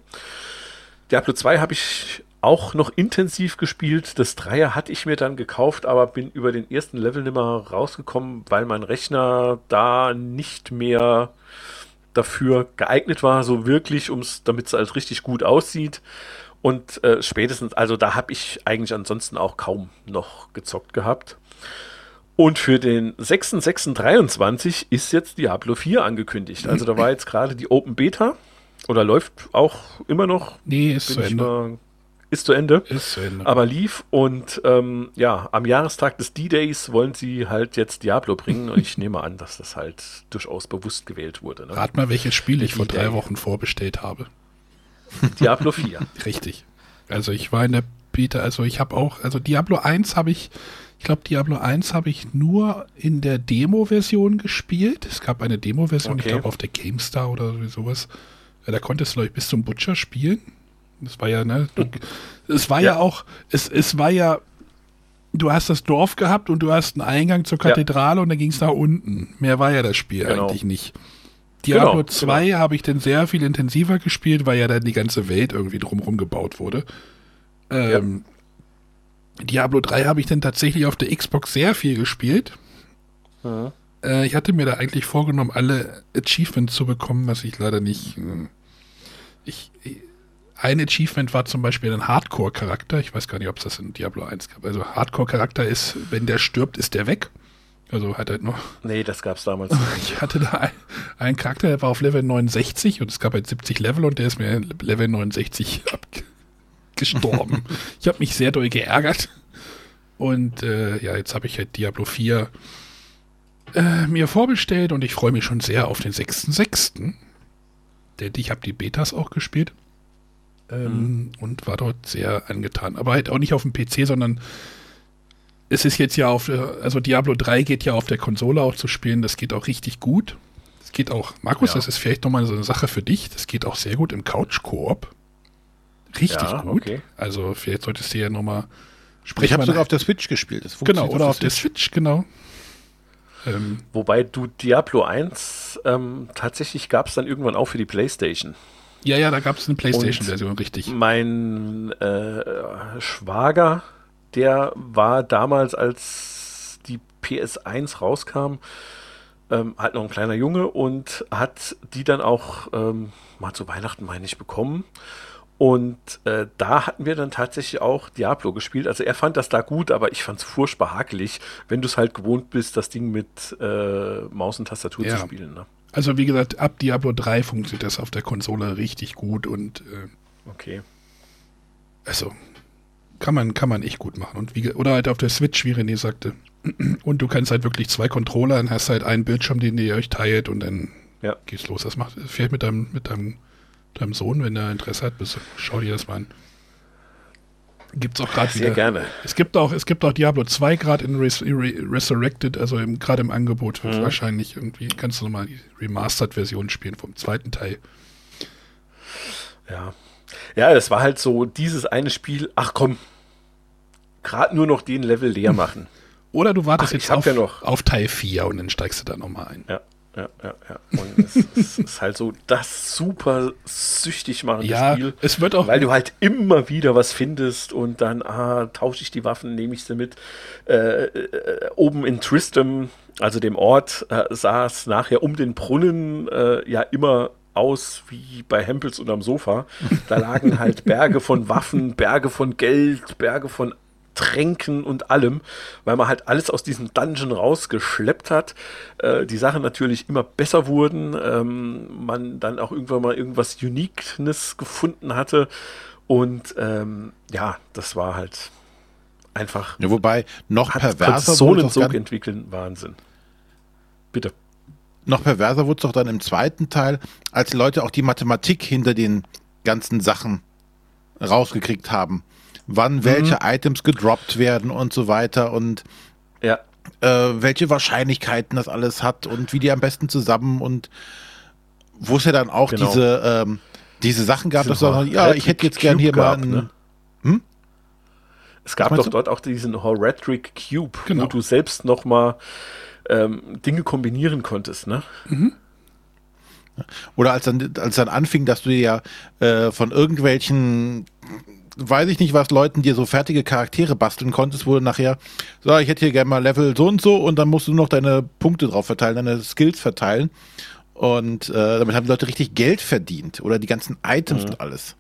Diablo 2 habe ich auch noch intensiv gespielt. Das Dreier hatte ich mir dann gekauft, aber bin über den ersten Level nimmer rausgekommen, weil mein Rechner da nicht mehr dafür geeignet war, so wirklich, um's, damit es halt richtig gut aussieht. Und äh, spätestens, also da habe ich eigentlich ansonsten auch kaum noch gezockt gehabt. Und für den 6.6.23 ist jetzt Diablo 4 angekündigt. Also da war jetzt gerade die Open Beta oder läuft auch immer noch.
Nee, ist zu Ende.
Ist zu Ende.
Ist zu Ende.
Aber lief und ähm, ja, am Jahrestag des D-Days wollen sie halt jetzt Diablo bringen und ich nehme an, dass das halt durchaus bewusst gewählt wurde. Ne?
Rat mal, welches Spiel ich vor drei Wochen vorbestellt habe.
Diablo 4.
Richtig. Also ich war in der Beta, also ich habe auch, also Diablo 1 habe ich, ich glaube Diablo 1 habe ich nur in der Demo-Version gespielt. Es gab eine Demo-Version, okay. ich glaube auf der GameStar oder sowas. Da konntest du, glaube ich, bis zum Butcher spielen. Das war ja, ne? Du, es war ja. ja, auch, es, es war ja, du hast das Dorf gehabt und du hast einen Eingang zur Kathedrale ja. und dann ging es nach unten. Mehr war ja das Spiel genau. eigentlich nicht. Diablo genau, 2 genau. habe ich dann sehr viel intensiver gespielt, weil ja dann die ganze Welt irgendwie drumherum gebaut wurde. Ähm, ja. Diablo 3 habe ich dann tatsächlich auf der Xbox sehr viel gespielt. Mhm. Äh, ich hatte mir da eigentlich vorgenommen, alle Achievements zu bekommen, was ich leider nicht. Äh, ich, ein Achievement war zum Beispiel ein Hardcore-Charakter. Ich weiß gar nicht, ob es das in Diablo 1 gab. Also Hardcore-Charakter ist, wenn der stirbt, ist der weg. Also hat er noch.
Nee, das gab es damals nicht.
Ich hatte da ein, einen Charakter, der war auf Level 69 und es gab halt 70 Level und der ist mir Level 69 gestorben. ich habe mich sehr doll geärgert. Und äh, ja, jetzt habe ich halt Diablo 4 äh, mir vorbestellt und ich freue mich schon sehr auf den 6.6. Denn ich habe die Betas auch gespielt ähm, mhm. und war dort sehr angetan. Aber halt auch nicht auf dem PC, sondern es ist jetzt ja auf, also Diablo 3 geht ja auf der Konsole auch zu spielen, das geht auch richtig gut. Das geht auch, Markus, ja. das ist vielleicht nochmal so eine Sache für dich, das geht auch sehr gut im Couch-Koop. Richtig ja, gut. Okay. Also vielleicht solltest du ja nochmal
sprechen. Ich habe sogar auf der Switch gespielt.
genau, oder auf der Switch, Switch genau.
Ähm, Wobei du Diablo 1 ähm, tatsächlich gab es dann irgendwann auch für die Playstation.
Ja, ja, da gab es eine PlayStation-Version, richtig.
Mein äh, Schwager, der war damals, als die PS1 rauskam, ähm, halt noch ein kleiner Junge und hat die dann auch ähm, mal zu Weihnachten, meine ich, bekommen. Und äh, da hatten wir dann tatsächlich auch Diablo gespielt. Also er fand das da gut, aber ich fand es furchtbar hakelig, wenn du es halt gewohnt bist, das Ding mit äh, Maus und Tastatur ja. zu spielen. Ne?
Also wie gesagt, ab Diablo 3 funktioniert das auf der Konsole richtig gut und äh,
okay.
Also kann man, kann man echt gut machen. Und wie, oder halt auf der Switch, wie René sagte. Und du kannst halt wirklich zwei Controller, dann hast halt einen Bildschirm, den ihr euch teilt und dann ja. geht's los. Das macht vielleicht mit deinem, mit deinem, deinem Sohn, wenn er Interesse hat, bis, schau dir das mal an. Gibt's auch gerade wieder.
Sehr gerne.
Es gibt auch, es gibt auch Diablo 2 gerade in Res Re Resurrected, also gerade im Angebot mhm. wahrscheinlich irgendwie. Kannst du nochmal die Remastered-Version spielen vom zweiten Teil.
Ja. Ja, das war halt so dieses eine Spiel, ach komm, gerade nur noch den Level leer machen.
Oder du wartest
Ach,
jetzt auf,
ja
auf Teil 4 und dann steigst du da nochmal ein.
Ja, ja, ja, ja. Und es, es ist halt so das super süchtig machende
Ja,
Spiel.
es wird auch-
Weil du halt immer wieder was findest und dann, ah, tausche ich die Waffen, nehme ich sie mit. Äh, äh, oben in Tristram, also dem Ort, äh, sah es nachher um den Brunnen äh, ja immer aus wie bei Hempels unterm Sofa. Da lagen halt Berge von Waffen, Berge von Geld, Berge von Tränken und allem, weil man halt alles aus diesem Dungeon rausgeschleppt hat. Äh, die Sachen natürlich immer besser wurden, ähm, man dann auch irgendwann mal irgendwas Uniqueness gefunden hatte. Und ähm, ja, das war halt einfach.
Ja, wobei noch perverser dann-
entwickeln, Wahnsinn. Bitte.
noch perverser wurde es doch dann im zweiten Teil, als die Leute auch die Mathematik hinter den ganzen Sachen rausgekriegt haben. Wann welche Items gedroppt werden und so weiter und
Ja,
äh, welche Wahrscheinlichkeiten das alles hat und wie die am besten zusammen und wo es ja dann auch
Genau.
diese, ähm, diese Sachen gab, dass du sagst, ja, ich hätte jetzt gern hier
Cube
mal
gab,
einen,
ne? Es gab doch
du?
dort auch diesen Horetric Cube,
Genau.
wo du selbst noch mal ähm, Dinge kombinieren konntest, ne?
Oder als dann, als dann anfing, dass du ja äh, von irgendwelchen, weiß ich nicht was, Leuten dir so fertige Charaktere basteln konntest, wurde nachher, so, ich hätte hier gerne mal Level so und so und dann musst du noch deine Punkte drauf verteilen, deine Skills verteilen. Und äh, damit haben die Leute richtig Geld verdient. Oder die ganzen Items und alles.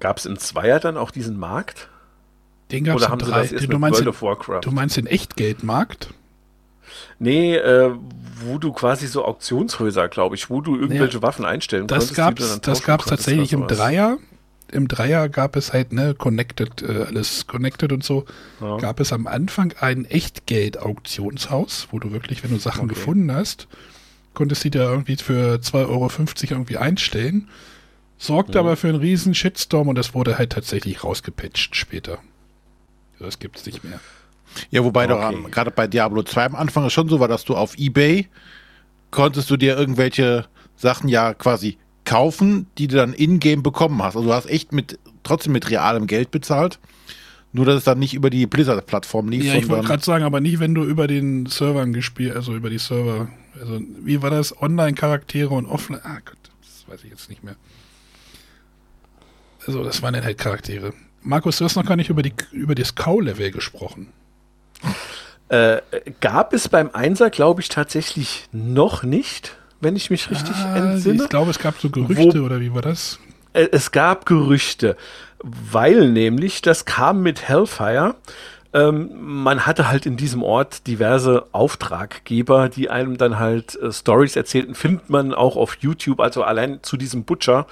Gab es in Zweier dann auch diesen Markt?
Den gab es
Oder
in
haben sie
drei. Du
mit
meinst,
World
den,
of Warcraft?
du meinst den Echtgeldmarkt?
Nee, äh, wo du quasi so Auktionshäuser, glaube ich, wo du irgendwelche Waffen einstellen
Das
konntest. die
gab's,
du dann
das gab's
konntest
tatsächlich im. Dreier. Im Dreier gab es halt, ne, Connected, äh, alles Connected und so.
Ja.
Gab es am Anfang ein Echtgeld-Auktionshaus, wo du wirklich, wenn du Sachen
Okay.
gefunden hast, konntest die da irgendwie für 2,50 Euro irgendwie einstellen. Sorgte aber für einen riesen Shitstorm und das wurde halt tatsächlich rausgepatcht später. Das gibt's nicht mehr.
Ja, wobei doch
Okay.
am- gerade bei Diablo 2 am Anfang schon so war, dass du auf Ebay konntest du dir irgendwelche Sachen ja quasi kaufen, die du dann in-game bekommen hast. Also du hast echt mit trotzdem mit realem Geld bezahlt. Nur dass es dann nicht über die Blizzard-Plattform lief,
Ja, ich wollte gerade sagen, aber nicht, wenn du über den Servern gespielt, also über die Server, also wie war das? Online-Charaktere und Offline. Ah Gott, das weiß ich jetzt nicht mehr. Also, das waren dann halt Charaktere. Markus, du hast noch gar nicht über, die, über das Cow-Level gesprochen.
Äh, gab es beim Einser, glaube ich, tatsächlich noch nicht, wenn ich mich richtig
Ah,
entsinne.
ich glaube, es gab so Gerüchte oder wie war das?
Äh, Es gab Gerüchte, weil nämlich das kam mit Hellfire. Ähm, man hatte halt in diesem Ort diverse Auftraggeber, die einem dann halt äh, Stories erzählten. Findet man auch auf YouTube. Also allein zu diesem Butcher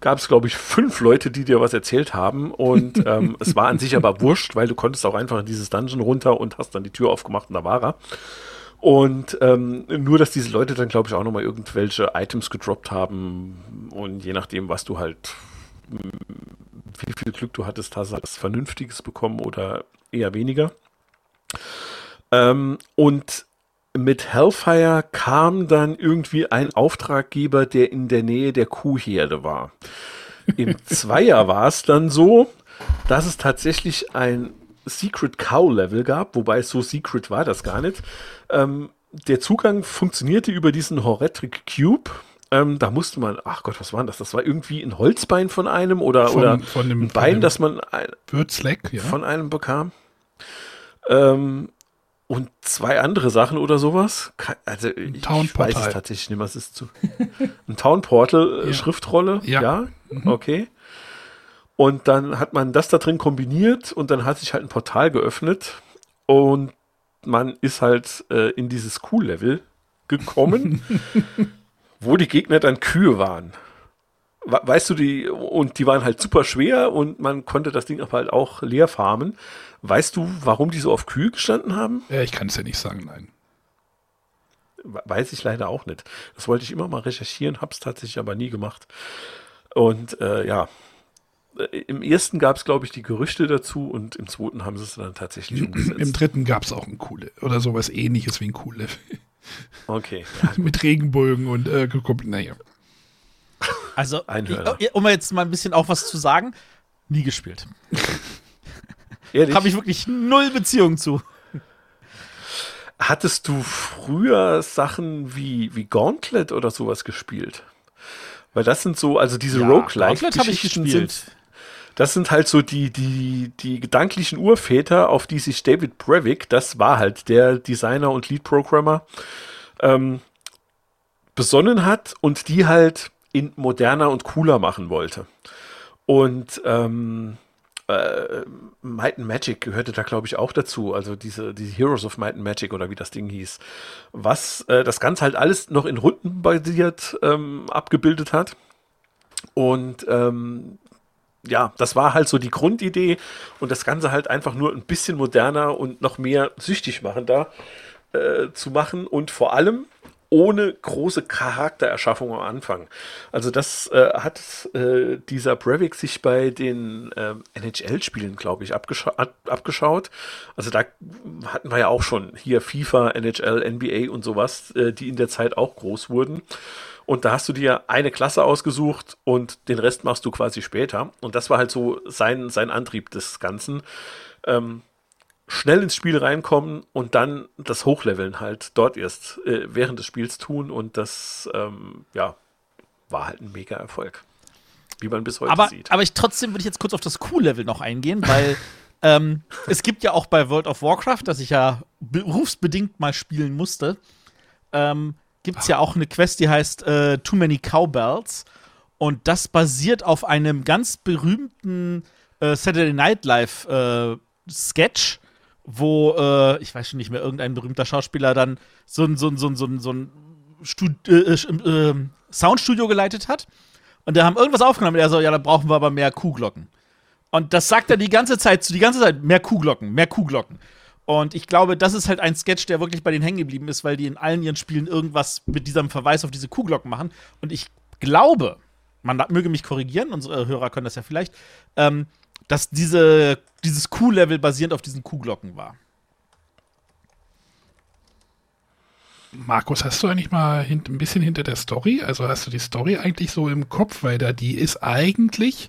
gab es, glaube ich, fünf Leute, die dir was erzählt haben. Und ähm, es war an sich aber wurscht, weil du konntest auch einfach in dieses Dungeon runter und hast dann die Tür aufgemacht und da war er. Und ähm, nur, dass diese Leute dann, glaube ich, auch nochmal irgendwelche Items gedroppt haben. Und je nachdem, was du halt, mh, wie viel Glück du hattest, hast du was Vernünftiges bekommen oder eher weniger. Ähm, und mit Hellfire kam dann irgendwie ein Auftraggeber, der in der Nähe der Kuhherde war. Im Zweier war es dann so, dass es tatsächlich ein Secret Cow Level gab, wobei so secret war das gar nicht. Ähm, der Zugang funktionierte über diesen Horetric Cube. Ähm, da musste man, ach Gott, was war denn das? Das war irgendwie ein Holzbein von einem oder,
Von-
oder
von dem-
ein Bein, das man ein,
Würzleck, ja.
von einem bekam. Ähm, und zwei andere Sachen oder sowas. Also ich weiß es tatsächlich nicht mehr. Es ist zu. Ein Town Portal äh,
Ja.
Schriftrolle.
Ja.
Ja. Okay. Und dann hat man das da drin kombiniert und dann hat sich halt ein Portal geöffnet und man ist halt äh, in dieses Q-Level gekommen, wo die Gegner dann Kühe waren. We- Weißt du, die, und die waren halt super schwer und man konnte das Ding aber halt auch leer farmen. Weißt du, warum die so auf Kühe gestanden haben?
ja, ich kann es ja nicht sagen, nein.
We- Weiß ich leider auch nicht. Das wollte ich immer mal recherchieren, hab's tatsächlich aber nie gemacht. Und äh, ja, im ersten gab es, glaube ich, die Gerüchte dazu und im zweiten haben sie es dann tatsächlich umgesetzt.
Im dritten gab es auch ein coole oder sowas ähnliches wie ein coole
okay, ja,
mit Regenbogen und äh, geguckt, naja.
Also, um jetzt mal ein bisschen auch was zu sagen, nie gespielt.
ehrlich.
Habe ich wirklich null Beziehung zu.
Hattest du früher Sachen wie, wie Gauntlet oder sowas gespielt? Weil das sind so, also diese
Ja, Gauntlet hab ich
Roguelike-Geschichten
gespielt.
sind, das sind halt so die, die, die gedanklichen Urväter, auf die sich David Brevik, das war halt der Designer und Lead-Programmer, ähm, besonnen hat und die halt in moderner und cooler machen wollte. Und ähm, äh, Might and Magic gehörte da, glaube ich, auch dazu. Also diese, diese Heroes of Might and Magic oder wie das Ding hieß. Was äh, das Ganze halt alles noch in Runden basiert ähm, abgebildet hat. Und ähm, ja, das war halt so die Grundidee und das Ganze halt einfach nur ein bisschen moderner und noch mehr süchtig machender äh, zu machen und vor allem ohne große Charaktererschaffung am Anfang. Also das äh, hat äh, dieser Brevik sich bei den ähm, NHL-Spielen, glaube ich, abgescha ab abgeschaut. Also da hatten wir ja auch schon hier FIFA, NHL, NBA und sowas, äh, die in der Zeit auch groß wurden. Und da hast du dir eine Klasse ausgesucht und den Rest machst du quasi später. Und das war halt so sein, sein Antrieb des Ganzen. Ähm, schnell ins Spiel reinkommen und dann das Hochleveln halt dort erst äh, während des Spiels tun. Und das, ähm, ja, war halt ein mega Erfolg. Wie man bis heute
aber,
sieht.
aber ich trotzdem würde ich jetzt kurz auf das Q-Level noch eingehen, weil ähm, es gibt ja auch bei World of Warcraft, das ich ja berufsbedingt mal spielen musste, ähm, gibt es ja auch eine Quest, die heißt äh, Too Many Cowbells. Und das basiert auf einem ganz berühmten äh, Saturday Night Live äh, Sketch, wo, äh, ich weiß schon nicht mehr, irgendein berühmter Schauspieler dann so ein, so ein, so ein, so ein, so ein äh, äh, Soundstudio geleitet hat. Und da haben irgendwas aufgenommen. Und er so, ja, da brauchen wir aber mehr Kuhglocken. Und das sagt er die ganze Zeit, die ganze Zeit, mehr Kuhglocken, mehr Kuhglocken. Und ich glaube, das ist halt ein Sketch, der wirklich bei denen hängen geblieben ist, weil die in allen ihren Spielen irgendwas mit diesem Verweis auf diese Kuhglocken machen. Und ich glaube, man möge mich korrigieren, unsere Hörer können das ja vielleicht, ähm, dass diese, dieses Kuh-Level basierend auf diesen Kuhglocken war.
Markus, hast du eigentlich mal ein bisschen hinter der Story? Also hast du die Story eigentlich so im Kopf, weil da die ist eigentlich,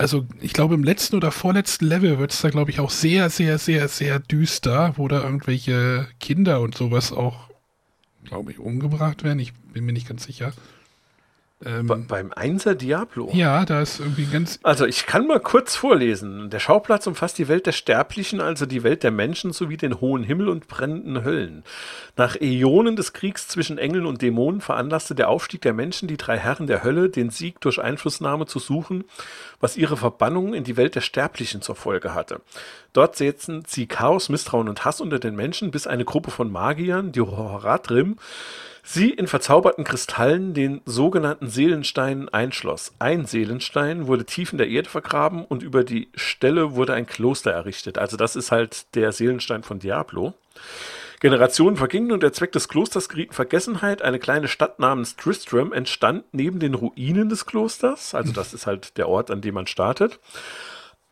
also ich glaube im letzten oder vorletzten Level wird es da glaube ich auch sehr, sehr, sehr, sehr düster, wo da irgendwelche Kinder und sowas auch, glaube ich, umgebracht werden. Ich bin mir nicht ganz sicher.
Ähm, Be beim Einser Diablo.
Ja, da ist irgendwie ganz.
Also ich kann mal kurz vorlesen. Der Schauplatz umfasst die Welt der Sterblichen, also die Welt der Menschen sowie den hohen Himmel und brennenden Höllen. Nach Äonen des Kriegs zwischen Engeln und Dämonen veranlasste der Aufstieg der Menschen die drei Herren der Hölle, den Sieg durch Einflussnahme zu suchen, was ihre Verbannung in die Welt der Sterblichen zur Folge hatte. Dort setzten sie Chaos, Misstrauen und Hass unter den Menschen, bis eine Gruppe von Magiern, die Horadrim, sie in verzauberten Kristallen, den sogenannten Seelensteinen, einschloss. Ein Seelenstein wurde tief in der Erde vergraben und über die Stelle wurde ein Kloster errichtet. Also das ist halt der Seelenstein von Diablo. Generationen vergingen und der Zweck des Klosters geriet in Vergessenheit. Eine kleine Stadt namens Tristram entstand neben den Ruinen des Klosters. Also das ist halt der Ort, an dem man startet.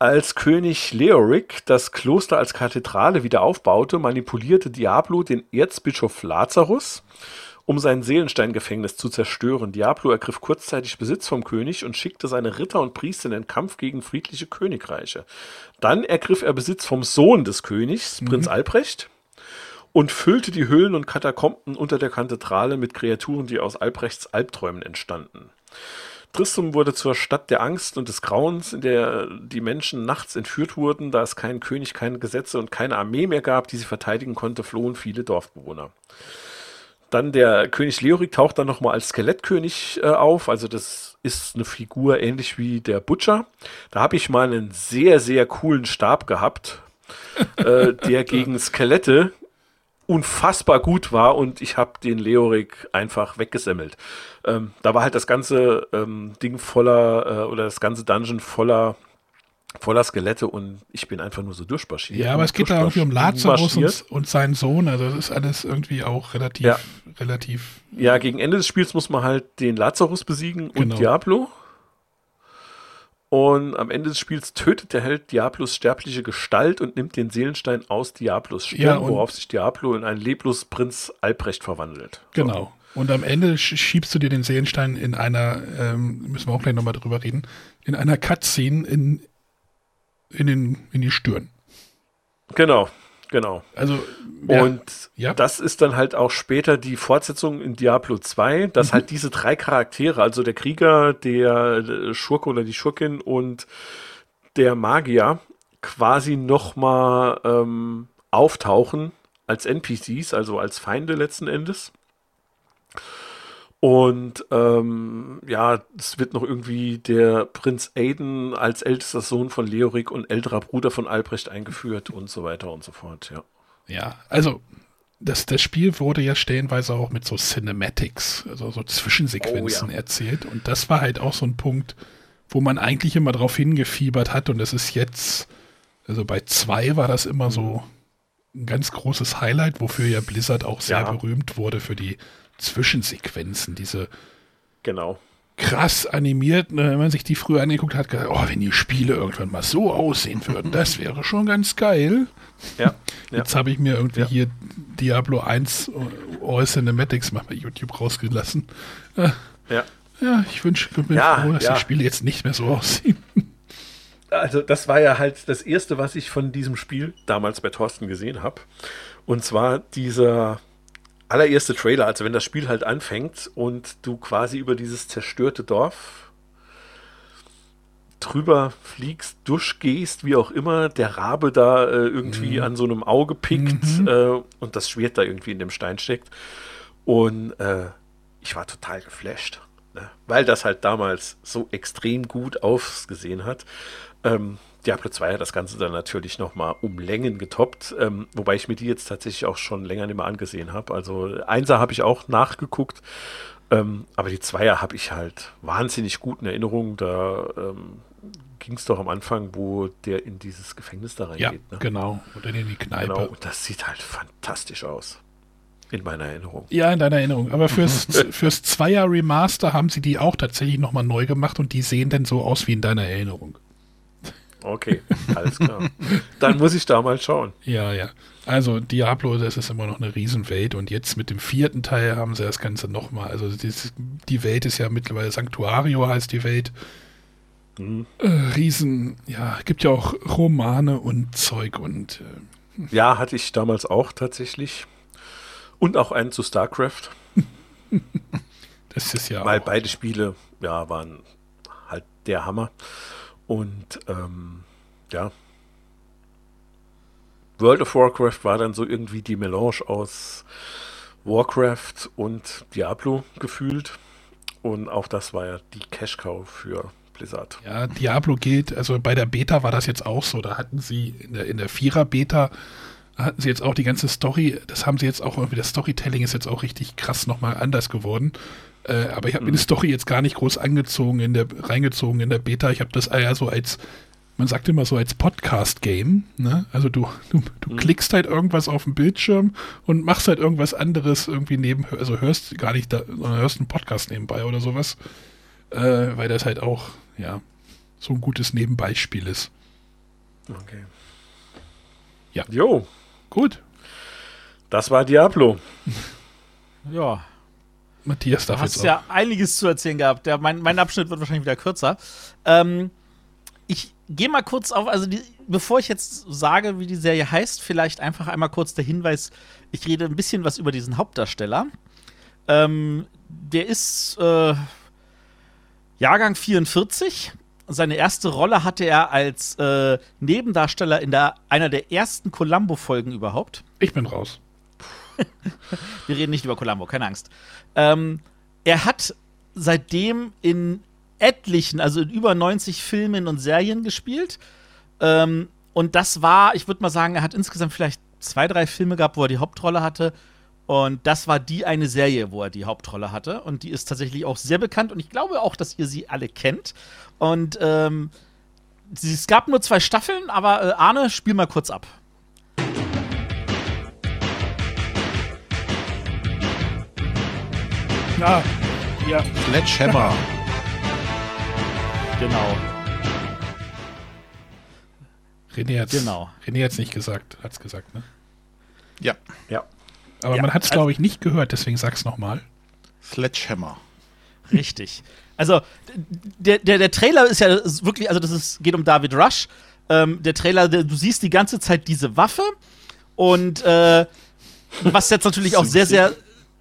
Als König Leoric das Kloster als Kathedrale wieder aufbaute, manipulierte Diablo den Erzbischof Lazarus, um sein Seelensteingefängnis zu zerstören. Diablo ergriff kurzzeitig Besitz vom König und schickte seine Ritter und Priester in den Kampf gegen friedliche Königreiche. Dann ergriff er Besitz vom Sohn des Königs, Prinz Albrecht, und füllte die Höhlen und Katakomben unter der Kathedrale mit Kreaturen, die aus Albrechts Albträumen entstanden. Tristram wurde zur Stadt der Angst und des Grauens, in der die Menschen nachts entführt wurden, da es keinen König, keine Gesetze und keine Armee mehr gab, die sie verteidigen konnte, flohen viele Dorfbewohner. Dann der König Leoric taucht dann nochmal als Skelettkönig äh, auf. Also das ist eine Figur ähnlich wie der Butcher. Da habe ich mal einen sehr, sehr coolen Stab gehabt, äh, der gegen Skelette unfassbar gut war und ich habe den Leoric einfach weggesemmelt. Ähm, da war halt das ganze ähm, Ding voller äh, oder das ganze Dungeon voller voller Skelette und ich bin einfach nur so durchmarschiert.
Ja, aber es geht da irgendwie um Lazarus und, und, seinen Sohn, also das ist alles irgendwie auch relativ,
ja.
relativ.
Ja, gegen Ende des Spiels muss man halt den Lazarus besiegen
Genau.
und Diablo. Und am Ende des Spiels tötet der Held Diablos sterbliche Gestalt und nimmt den Seelenstein aus Diablos Stirn,
Ja,
worauf sich Diablo in einen leblos Prinz Albrecht verwandelt.
Genau. Und am Ende sch- schiebst du dir den Seelenstein in einer, ähm, müssen wir auch gleich nochmal drüber reden, in einer Cutscene in, in, den, in die Stirn.
Genau. Genau.
Also, ja,
Und
ja.
das ist dann halt auch später die Fortsetzung in Diablo 2, dass halt diese drei Charaktere, also der Krieger, der äh, Schurke oder die Schurkin und der Magier, quasi nochmal ähm, auftauchen als NPCs, also als Feinde letzten Endes. Und ähm, ja, es wird noch irgendwie der Prinz Aiden als ältester Sohn von Leorik und älterer Bruder von Albrecht eingeführt und so weiter und so fort, ja.
Ja, also das, das Spiel wurde ja stellenweise auch mit so Cinematics, also so Zwischensequenzen
Oh, ja.
erzählt. Und das war halt auch so ein Punkt, wo man eigentlich immer drauf hingefiebert hat. Und das ist jetzt, also bei zwei war das immer so ein ganz großes Highlight, wofür ja Blizzard auch sehr
Ja.
berühmt wurde für die Zwischensequenzen, diese
Genau.
krass animiert, ne, wenn man sich die früher angeguckt hat, gedacht, oh, wenn die Spiele irgendwann mal so aussehen würden, das wäre schon ganz geil.
Ja. ja.
Jetzt habe ich mir irgendwie
Ja.
hier Diablo 1 All Cinematics mal bei YouTube rausgelassen. Äh,
ja.
ja, ich wünsche, bin
Ja,
froh, dass
ja.
die Spiele jetzt nicht mehr so aussehen.
Also das war ja halt das Erste, was ich von diesem Spiel damals bei Thorsten gesehen habe. Und zwar dieser allererste Trailer, also wenn das Spiel halt anfängt und du quasi über dieses zerstörte Dorf drüber fliegst, durchgehst, wie auch immer, der Rabe da äh, irgendwie an so einem Auge pickt äh, und das Schwert da irgendwie in dem Stein steckt. Und äh, ich war total geflasht, ne? weil das halt damals so extrem gut ausgesehen hat. Ähm, Diablo 2 hat das Ganze dann natürlich nochmal um Längen getoppt, ähm, wobei ich mir die jetzt tatsächlich auch schon länger nicht mehr angesehen habe. Also Einser habe ich auch nachgeguckt, ähm, aber die Zweier habe ich halt wahnsinnig gut in Erinnerung. Da ähm, ging es doch am Anfang, wo der in dieses Gefängnis da
Ja,
reingeht. ne?
genau. Oder in die Kneipe.
Genau, und das sieht halt fantastisch aus. In meiner Erinnerung.
Ja, in deiner Erinnerung. Aber fürs, fürs Zweier Remaster haben sie die auch tatsächlich nochmal neu gemacht und die sehen dann so aus wie in deiner Erinnerung.
Okay, alles klar. Dann muss ich da mal schauen.
Ja, ja. Also Diablo, das ist immer noch eine Riesenwelt und jetzt mit dem vierten Teil haben sie das Ganze nochmal. Also das, die Welt ist ja mittlerweile Sanctuario heißt die Welt.
Mhm.
Äh, Riesen, ja, gibt ja auch Romane und Zeug und äh,
Ja, hatte ich damals auch tatsächlich. Und auch einen zu StarCraft,
das ist ja
weil
auch,
beide Spiele ja, waren halt der Hammer. Und ähm, ja, World of Warcraft war dann so irgendwie die Melange aus Warcraft und Diablo gefühlt. Und auch das war ja die Cash-Cow für Blizzard.
ja, Diablo gilt, also bei der Beta war das jetzt auch so. Da hatten sie in der, in der Vierer-Beta hatten sie jetzt auch die ganze Story, das haben sie jetzt auch irgendwie, das Storytelling ist jetzt auch richtig krass nochmal anders geworden. Äh, aber ich habe mir die Story jetzt gar nicht groß angezogen, in der, reingezogen in der Beta. Ich habe das eher so als, man sagt immer so als Podcast-Game. Ne? Also du, du, du klickst halt irgendwas auf dem Bildschirm und machst halt irgendwas anderes irgendwie neben, also hörst gar nicht da, sondern hörst einen Podcast nebenbei oder sowas. Äh, weil das halt auch, ja, so ein gutes Nebenbeispiel ist.
Okay.
Ja.
Jo,
Gut,
das war Diablo.
Ja,
Matthias
da
darf
hast
jetzt
du
auch.
ja einiges zu erzählen gehabt. Der, mein, mein Abschnitt wird wahrscheinlich wieder kürzer. Ähm, ich gehe mal kurz auf, also die, bevor ich jetzt sage, wie die Serie heißt, vielleicht einfach einmal kurz der Hinweis, ich rede ein bisschen was über diesen Hauptdarsteller. Ähm, der ist äh, Jahrgang 44. Seine erste Rolle hatte er als äh, Nebendarsteller in der, einer der ersten Columbo-Folgen überhaupt.
Ich bin raus.
Wir reden nicht über Columbo, keine Angst. Ähm, er hat seitdem in etlichen, also in über 90 Filmen und Serien gespielt. Ähm, und das war, ich würde mal sagen, er hat insgesamt vielleicht zwei, drei Filme gehabt, wo er die Hauptrolle hatte. Und das war die eine Serie, wo er die Hauptrolle hatte. Und die ist tatsächlich auch sehr bekannt. Und ich glaube auch, dass ihr sie alle kennt. Und ähm, es gab nur zwei Staffeln, aber äh, Arne, spiel mal kurz ab.
Ja, ja.
Sledgehammer.
Genau.
René hat's,
Genau.
René hat's nicht gesagt, hat's gesagt, ne?
Ja,
Ja.
Aber
Ja,
man hat's,
also-
glaube ich, nicht gehört, deswegen sag's nochmal.
Sledgehammer.
Richtig. Also, der, der, der Trailer ist ja wirklich, also das ist, geht um David Rush. Ähm, der Trailer, der, du siehst die ganze Zeit diese Waffe Und äh, was jetzt natürlich auch sehr, sehr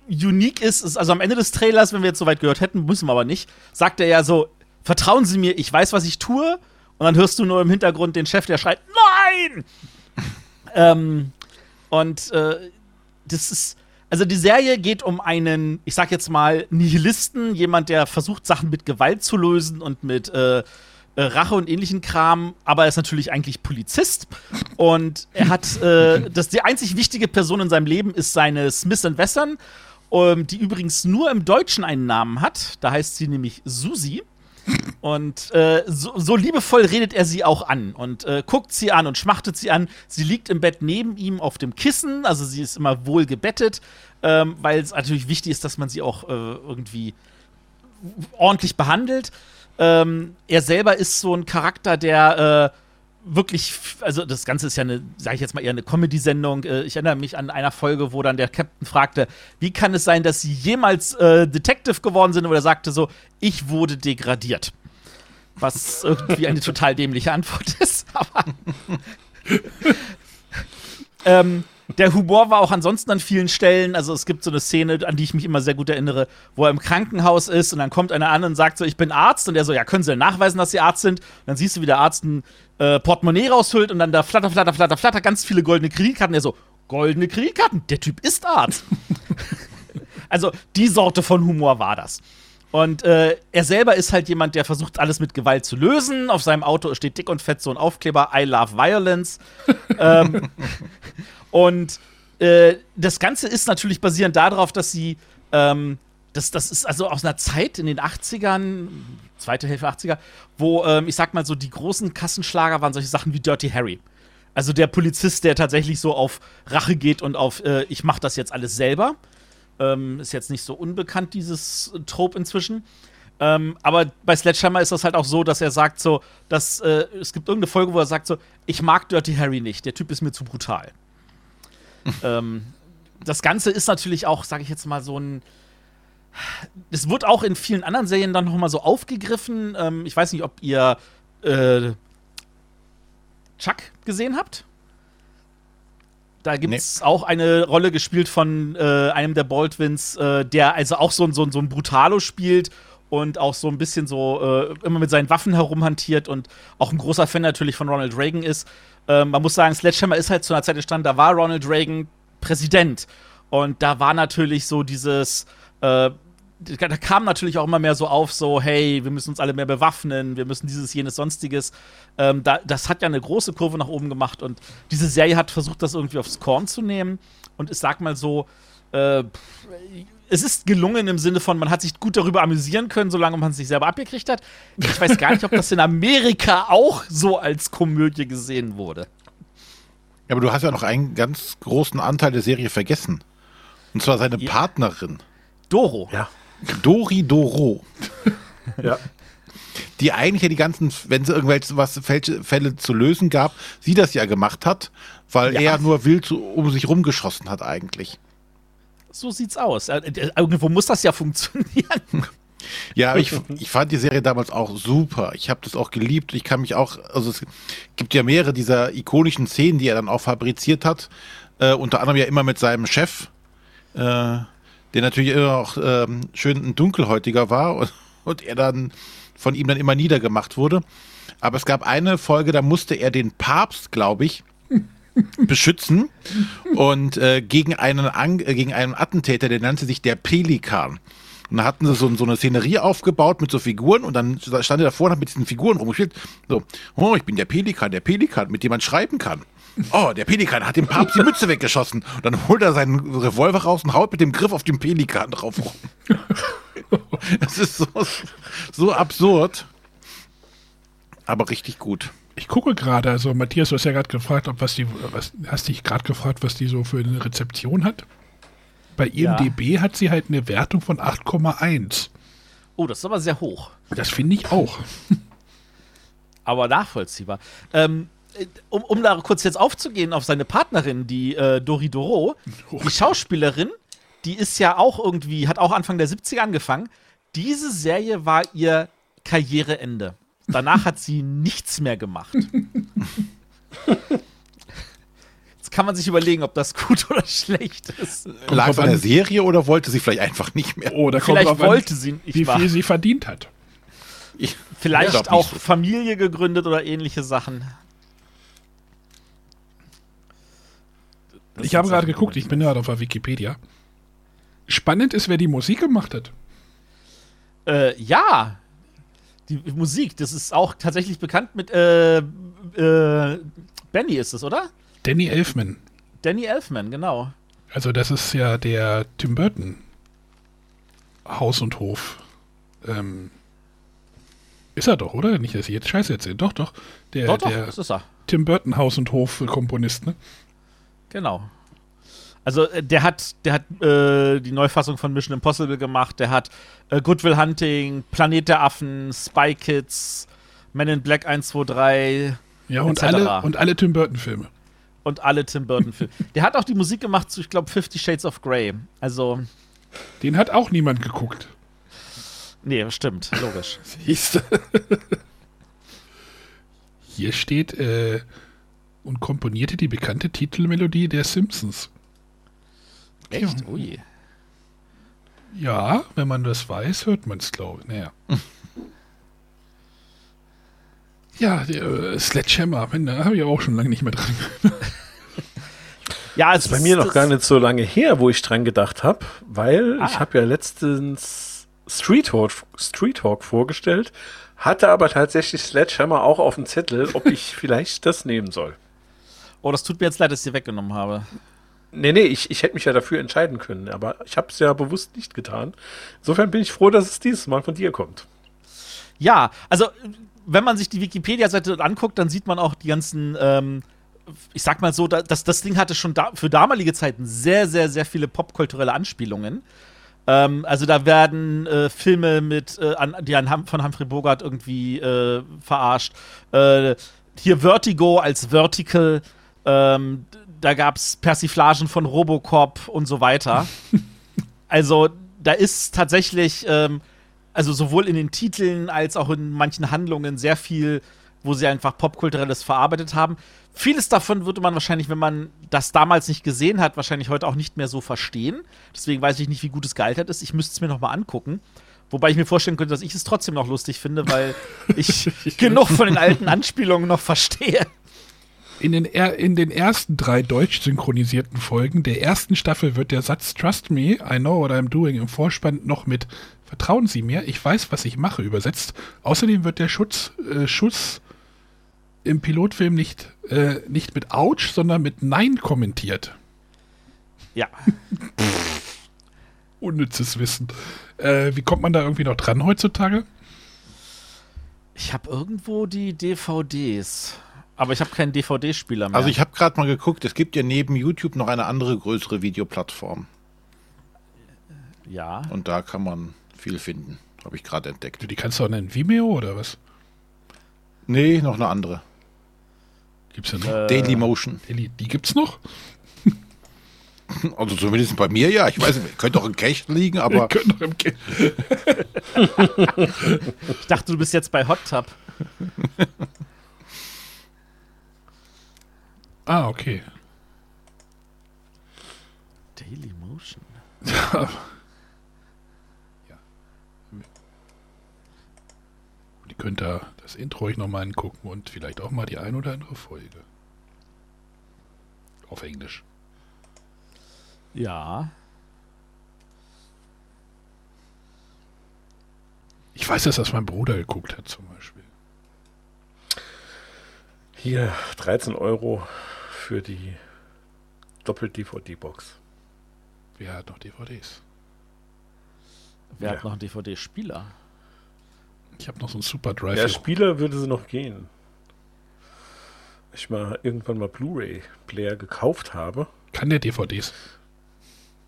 unique ist, ist, also am Ende des Trailers, wenn wir jetzt soweit gehört hätten, müssen wir aber nicht, sagt er ja so, vertrauen Sie mir, ich weiß, was ich tue. Und dann hörst du nur im Hintergrund den Chef, der schreit, nein! ähm, und äh, das ist, also die Serie geht um einen, ich sag jetzt mal, Nihilisten, jemand, der versucht, Sachen mit Gewalt zu lösen und mit äh, äh, Rache und ähnlichen Kram, aber er ist natürlich eigentlich Polizist. Und er hat, äh, das, die einzig wichtige Person in seinem Leben ist seine Smith Wesson, ähm, die übrigens nur im Deutschen einen Namen hat. Da heißt sie nämlich Susi. Und äh, so, so, liebevoll redet er sie auch an und äh, guckt sie an und schmachtet sie an. Sie liegt im Bett neben ihm auf dem Kissen, also sie ist immer wohl gebettet, ähm, weil es natürlich wichtig ist, dass man sie auch äh, irgendwie ordentlich behandelt. Ähm, er selber ist so ein Charakter, der äh, wirklich, also das Ganze ist ja eine, sage ich jetzt mal eher eine Comedy-Sendung. Äh, ich erinnere mich an einer Folge, wo dann der Captain fragte, wie kann es sein, dass sie jemals äh, Detective geworden sind? Und er sagte so, ich wurde degradiert. Was irgendwie eine total dämliche Antwort ist, aber. ähm, der Humor war auch ansonsten an vielen Stellen. Also es gibt so eine Szene, an die ich mich immer sehr gut erinnere, wo er im Krankenhaus ist und dann kommt einer an und sagt so, ich bin Arzt. Und er so, ja, können Sie denn nachweisen, dass Sie Arzt sind? Und dann siehst du, wie der Arzt ein äh, Portemonnaie raushüllt und dann da flatter, flatter, flatter, flatter, ganz viele goldene Kreditkarten. Er so, goldene Kreditkarten? Der Typ ist Arzt. also die Sorte von Humor war das. Und äh, er selber ist halt jemand, der versucht, alles mit Gewalt zu lösen. Auf seinem Auto steht dick und fett so ein Aufkleber, I love violence. ähm, und äh, das Ganze ist natürlich basierend darauf, dass sie, ähm, das, das ist also aus einer Zeit in den 80ern, zweite Hälfte 80er, wo, ähm, ich sag mal so, die großen Kassenschlager waren solche Sachen wie Dirty Harry. Also der Polizist, der tatsächlich so auf Rache geht und auf, äh, ich mach das jetzt alles selber. Ähm, ist jetzt nicht so unbekannt, dieses Trope inzwischen. Ähm, aber bei Sledgehammer ist das halt auch so, dass er sagt so, dass äh, es gibt irgendeine Folge, wo er sagt so, ich mag Dirty Harry nicht, der Typ ist mir zu brutal. Ähm, das Ganze ist natürlich auch, sage ich jetzt mal, so ein. Es wird auch in vielen anderen Serien dann noch mal so aufgegriffen. Ähm, ich weiß nicht, ob ihr äh, Chuck gesehen habt. Da gibt es nee. auch eine Rolle gespielt von äh, einem der Baldwins, äh, der also auch so, so, so ein Brutalo spielt und auch so ein bisschen so äh, immer mit seinen Waffen herumhantiert und auch ein großer Fan natürlich von Ronald Reagan ist. Ähm, man muss sagen, Sledgehammer ist halt zu einer Zeit entstanden, da war Ronald Reagan Präsident. Und da war natürlich so dieses, äh, da kam natürlich auch immer mehr so auf, so, hey, wir müssen uns alle mehr bewaffnen, wir müssen dieses, jenes, sonstiges. Ähm, da, das hat ja eine große Kurve nach oben gemacht und diese Serie hat versucht, das irgendwie aufs Korn zu nehmen. Und ich sag mal so, äh, es ist gelungen im Sinne von, man hat sich gut darüber amüsieren können, solange man es sich selber abgekriegt hat. Ich weiß gar nicht, ob das in Amerika auch so als Komödie gesehen wurde.
Ja, aber du hast ja noch einen ganz großen Anteil der Serie vergessen. Und zwar seine ja. Partnerin.
Doro.
Ja. Dori Doro.
ja.
Die eigentlich ja die ganzen, wenn es irgendwelche was Fälle zu lösen gab, sie das ja gemacht hat, weil ja. er nur wild um sich rumgeschossen hat eigentlich.
So sieht's aus. Äh, äh, irgendwo muss das ja funktionieren.
Ja, ich, ich fand die Serie damals auch super. Ich habe das auch geliebt. Ich kann mich auch, also es gibt ja mehrere dieser ikonischen Szenen, die er dann auch fabriziert hat. Äh, unter anderem ja immer mit seinem Chef, äh, der natürlich immer auch ähm, schön ein Dunkelhäutiger war und, und er dann von ihm dann immer niedergemacht wurde. Aber es gab eine Folge, da musste er den Papst, glaube ich, beschützen und äh, gegen einen An äh, gegen einen Attentäter, der nannte sich der Pelikan. Und da hatten sie so, so eine Szenerie aufgebaut mit so Figuren und dann stand er davor und hat mit diesen Figuren rumgespielt. So, oh, ich bin der Pelikan, der Pelikan, mit dem man schreiben kann. Oh, der Pelikan hat dem Papst die Mütze weggeschossen. Und dann holt er seinen Revolver raus und haut mit dem Griff auf den Pelikan drauf rum. das ist so, so absurd. Aber richtig gut.
Ich gucke gerade, also Matthias, du hast ja gerade gefragt, ob was die, was, hast dich gerade gefragt, was die so für eine Rezeption hat? Bei IMDB ja. hat sie halt eine Wertung von 8,1.
Oh, das ist aber sehr hoch.
Das finde ich auch.
aber nachvollziehbar. Ähm, um, um da kurz jetzt aufzugehen auf seine Partnerin, die äh, Dori Doro, oh. die Schauspielerin, die ist ja auch irgendwie, hat auch Anfang der 70er angefangen. Diese Serie war ihr Karriereende. Danach hat sie nichts mehr gemacht. kann man sich überlegen, ob das gut oder schlecht ist.
Lag es an der. Serie oder wollte sie vielleicht einfach nicht mehr?
Oder kommt
Vielleicht
drauf an,
wollte sie nicht
wie viel sie verdient hat.
Ich,
Vielleicht auch
so.
Familie gegründet oder ähnliche Sachen.
ich habe gerade geguckt, ich bin gerade auf der Wikipedia. Spannend ist, wer die Musik gemacht hat.
Äh, ja. Die Musik, das ist auch tatsächlich bekannt mit äh, äh, Benny ist es, oder?
Danny Elfman.
Danny Elfman, genau.
Also das ist ja der Tim Burton Haus und Hof. Ähm, ist er doch, oder? Nicht, dass ich jetzt Scheiße erzähle. Doch, doch. Der,
Doch, doch,
der
das ist er.
Tim Burton Haus und Hof Komponist, ne?
Genau. Also äh, der hat, der hat äh, die Neufassung von Mission Impossible gemacht, der hat äh, Good Will Hunting, Planet der Affen, Spy Kids, Men in Black 1, 2, 3
Ja, und
etc.
alle, und alle Tim Burton Filme.
und alle Tim Burton Filme. der hat auch die Musik gemacht zu, ich glaube, Fifty Shades of Grey. Also,
Den hat auch niemand geguckt.
nee, stimmt, logisch.
Siehst du? Hier steht, äh, und komponierte die bekannte Titelmelodie der Simpsons.
Echt? Ui.
Ja, wenn man das weiß, hört man es, glaube ich. Naja. ja, der äh, Sledgehammer, da habe ich auch schon lange nicht mehr dran.
Ja, es
ist bei mir noch gar nicht so lange her, wo ich dran gedacht habe, weil
Ah.
ich habe ja letztens Street Talk, Street Talk vorgestellt, hatte aber tatsächlich Sledgehammer auch auf dem Zettel, ob ich vielleicht das nehmen soll.
Oh, das tut mir jetzt leid, dass ich sie weggenommen habe.
Nee, nee, ich, ich hätte mich ja dafür entscheiden können, aber ich habe es ja bewusst nicht getan. Insofern bin ich froh, dass es dieses Mal von dir kommt.
Ja, also wenn man sich die Wikipedia-Seite anguckt, dann sieht man auch die ganzen, ähm, ich sag mal so, da- das, das Ding hatte schon da, für damalige Zeiten sehr, sehr, sehr viele popkulturelle Anspielungen. Ähm, also da werden äh, Filme mit, äh, an, die an von Humphrey Bogart irgendwie äh, verarscht. Äh, hier Vertigo als Vertical. Ähm, da gab es Persiflagen von Robocop und so weiter. also da ist tatsächlich, ähm, also sowohl in den Titeln als auch in manchen Handlungen sehr viel, wo sie einfach popkulturelles verarbeitet haben. Vieles davon würde man wahrscheinlich, wenn man das damals nicht gesehen hat, wahrscheinlich heute auch nicht mehr so verstehen. Deswegen weiß ich nicht, wie gut es gealtert ist. Ich müsste es mir noch mal angucken. Wobei ich mir vorstellen könnte, dass ich es trotzdem noch lustig finde, weil ich genug von den alten Anspielungen noch verstehe.
In den, in den ersten drei deutsch synchronisierten Folgen der ersten Staffel wird der Satz Trust me, I know what I'm doing im Vorspann noch mit Vertrauen Sie mir, ich weiß, was ich mache übersetzt. Außerdem wird der Schutz, äh, Schuss im Pilotfilm nicht, äh, nicht mit Ouch, sondern mit Nein kommentiert.
Ja.
Unnützes Wissen. Äh, wie kommt man da irgendwie noch dran heutzutage?
Ich habe irgendwo die DVDs. Aber ich habe keinen DVD-Spieler mehr.
Also ich habe gerade mal geguckt, es gibt ja neben YouTube noch eine andere größere Videoplattform.
ja.
Und da kann man viel finden. Habe ich gerade entdeckt.
Die kannst du auch nennen Vimeo oder was?
Nee, noch eine andere.
Gibt's ja noch?
Äh,
Daily Motion.
Die, die gibt's noch?
Also zumindest bei mir ja. Ich weiß nicht, könnte auch im Cache liegen, aber
Könnt noch im Ki-
Ich dachte, du bist jetzt bei Hot Tub.
ah, okay.
Daily Motion.
Die könnt ihr das Intro euch nochmal angucken und vielleicht auch mal die ein oder andere Folge. Auf Englisch.
Ja.
Ich weiß, dass das mein Bruder geguckt hat, zum Beispiel.
Hier 13 Euro für die Doppel-DVD-Box.
Wer hat noch DVDs?
Wer
Ja.
hat noch einen DVD-Spieler?
Ich habe noch so einen Super Drive.
Der Spieler würde sie noch gehen. Ich mal irgendwann mal Blu-ray-Player gekauft habe.
Kann der DVDs?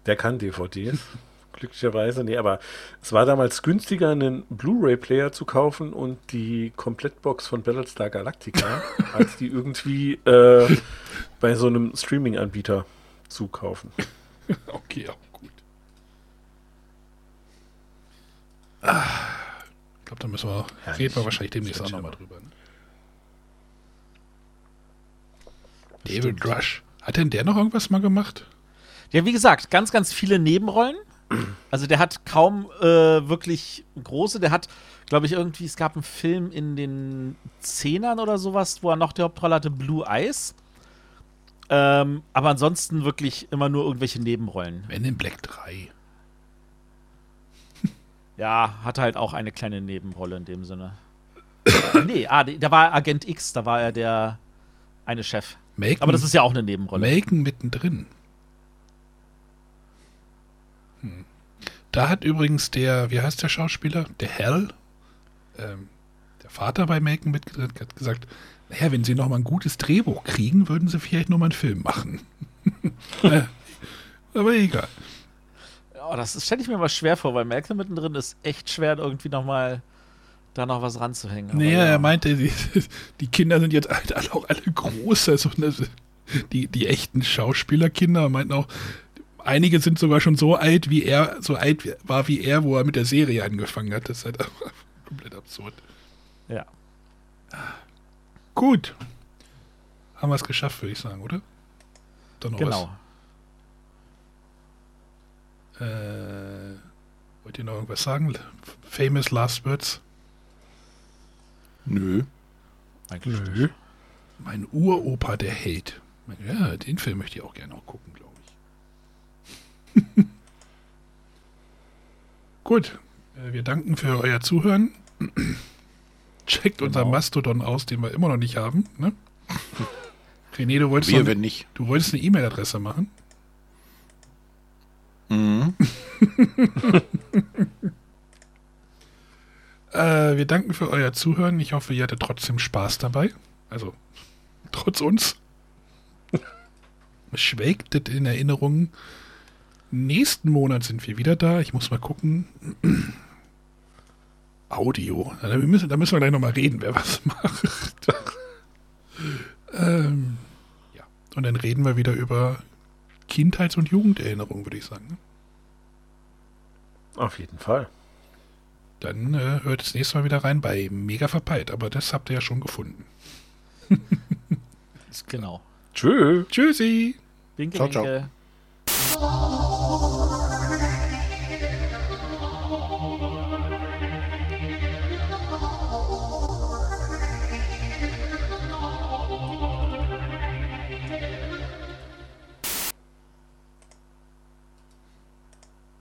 Der kann DVDs. Glücklicherweise. Nee, aber es war damals günstiger, einen Blu-ray-Player zu kaufen und die Komplettbox von Battlestar Galactica, als die irgendwie äh, bei so einem Streaming-Anbieter zu kaufen.
okay, auch gut. Ah, ich glaube, da müssen wir,
Herrlich.
reden wir wahrscheinlich demnächst auch nochmal drüber. Ne? David Rush. Hat denn der noch irgendwas mal gemacht?
Ja, wie gesagt, ganz, ganz viele Nebenrollen. Also der hat kaum äh, wirklich große. Der hat, glaube ich, irgendwie, es gab einen Film in den Zehnern oder sowas, wo er noch die Hauptrolle hatte, Blue Eyes. Ähm, aber ansonsten wirklich immer nur irgendwelche Nebenrollen.
Men in Black 3.
Ja, hatte halt auch eine kleine Nebenrolle in dem Sinne. nee, ah, da war Agent X, da war er der eine Chef.
Macon,
Aber das ist ja auch eine Nebenrolle.
Macon mittendrin. Hm. Da hat übrigens der, wie heißt der Schauspieler? Der Hell, ähm, der Vater bei Macon mitgedreht, hat gesagt, naja, wenn sie noch mal ein gutes Drehbuch kriegen, würden sie vielleicht noch mal einen Film machen. Äh, Aber egal.
Ja, das stelle ich mir mal schwer vor, weil Malcolm mittendrin ist echt schwer, irgendwie noch mal da noch was ranzuhängen.
Naja,
ja.
er meinte, die, die Kinder sind jetzt halt alle, auch alle groß, also die, die echten Schauspielerkinder meinten auch, einige sind sogar schon so alt, wie er, so alt war wie er, wo er mit der Serie angefangen hat. Das ist halt einfach komplett absurd.
Ja.
Gut. Haben wir es geschafft, würde ich sagen, oder? Dann noch
Genau.
was. Äh, wollt ihr noch irgendwas sagen? Famous Last Words?
Nö.
Eigentlich
Nö. Mein Uropa, der Held. Ja, den Film möchte ich auch gerne noch gucken, glaube ich. Gut. Äh, Wir danken für euer Zuhören. Checkt unser
Genau.
Mastodon aus, den wir immer noch nicht haben. Ne? René, du wolltest,
Wir,
noch,
wenn nicht.
du wolltest eine E-Mail-Adresse machen.
Mhm.
Äh, wir danken für euer Zuhören. Ich hoffe, ihr hattet trotzdem Spaß dabei. Also, trotz uns. Schwelgt in Erinnerung. Nächsten Monat sind wir wieder da. Ich muss mal gucken. Audio. Da müssen, da müssen wir gleich nochmal reden, wer was macht. ähm, ja. Und dann reden wir wieder über Kindheits- und Jugenderinnerungen, würde ich sagen. ne?
Auf jeden Fall.
Dann äh, hört das nächste Mal wieder rein bei Mega Verpeilt. Aber das habt ihr ja schon gefunden.
Genau.
Tschö.
Tschüssi.
Winke,
Ciao, ciao.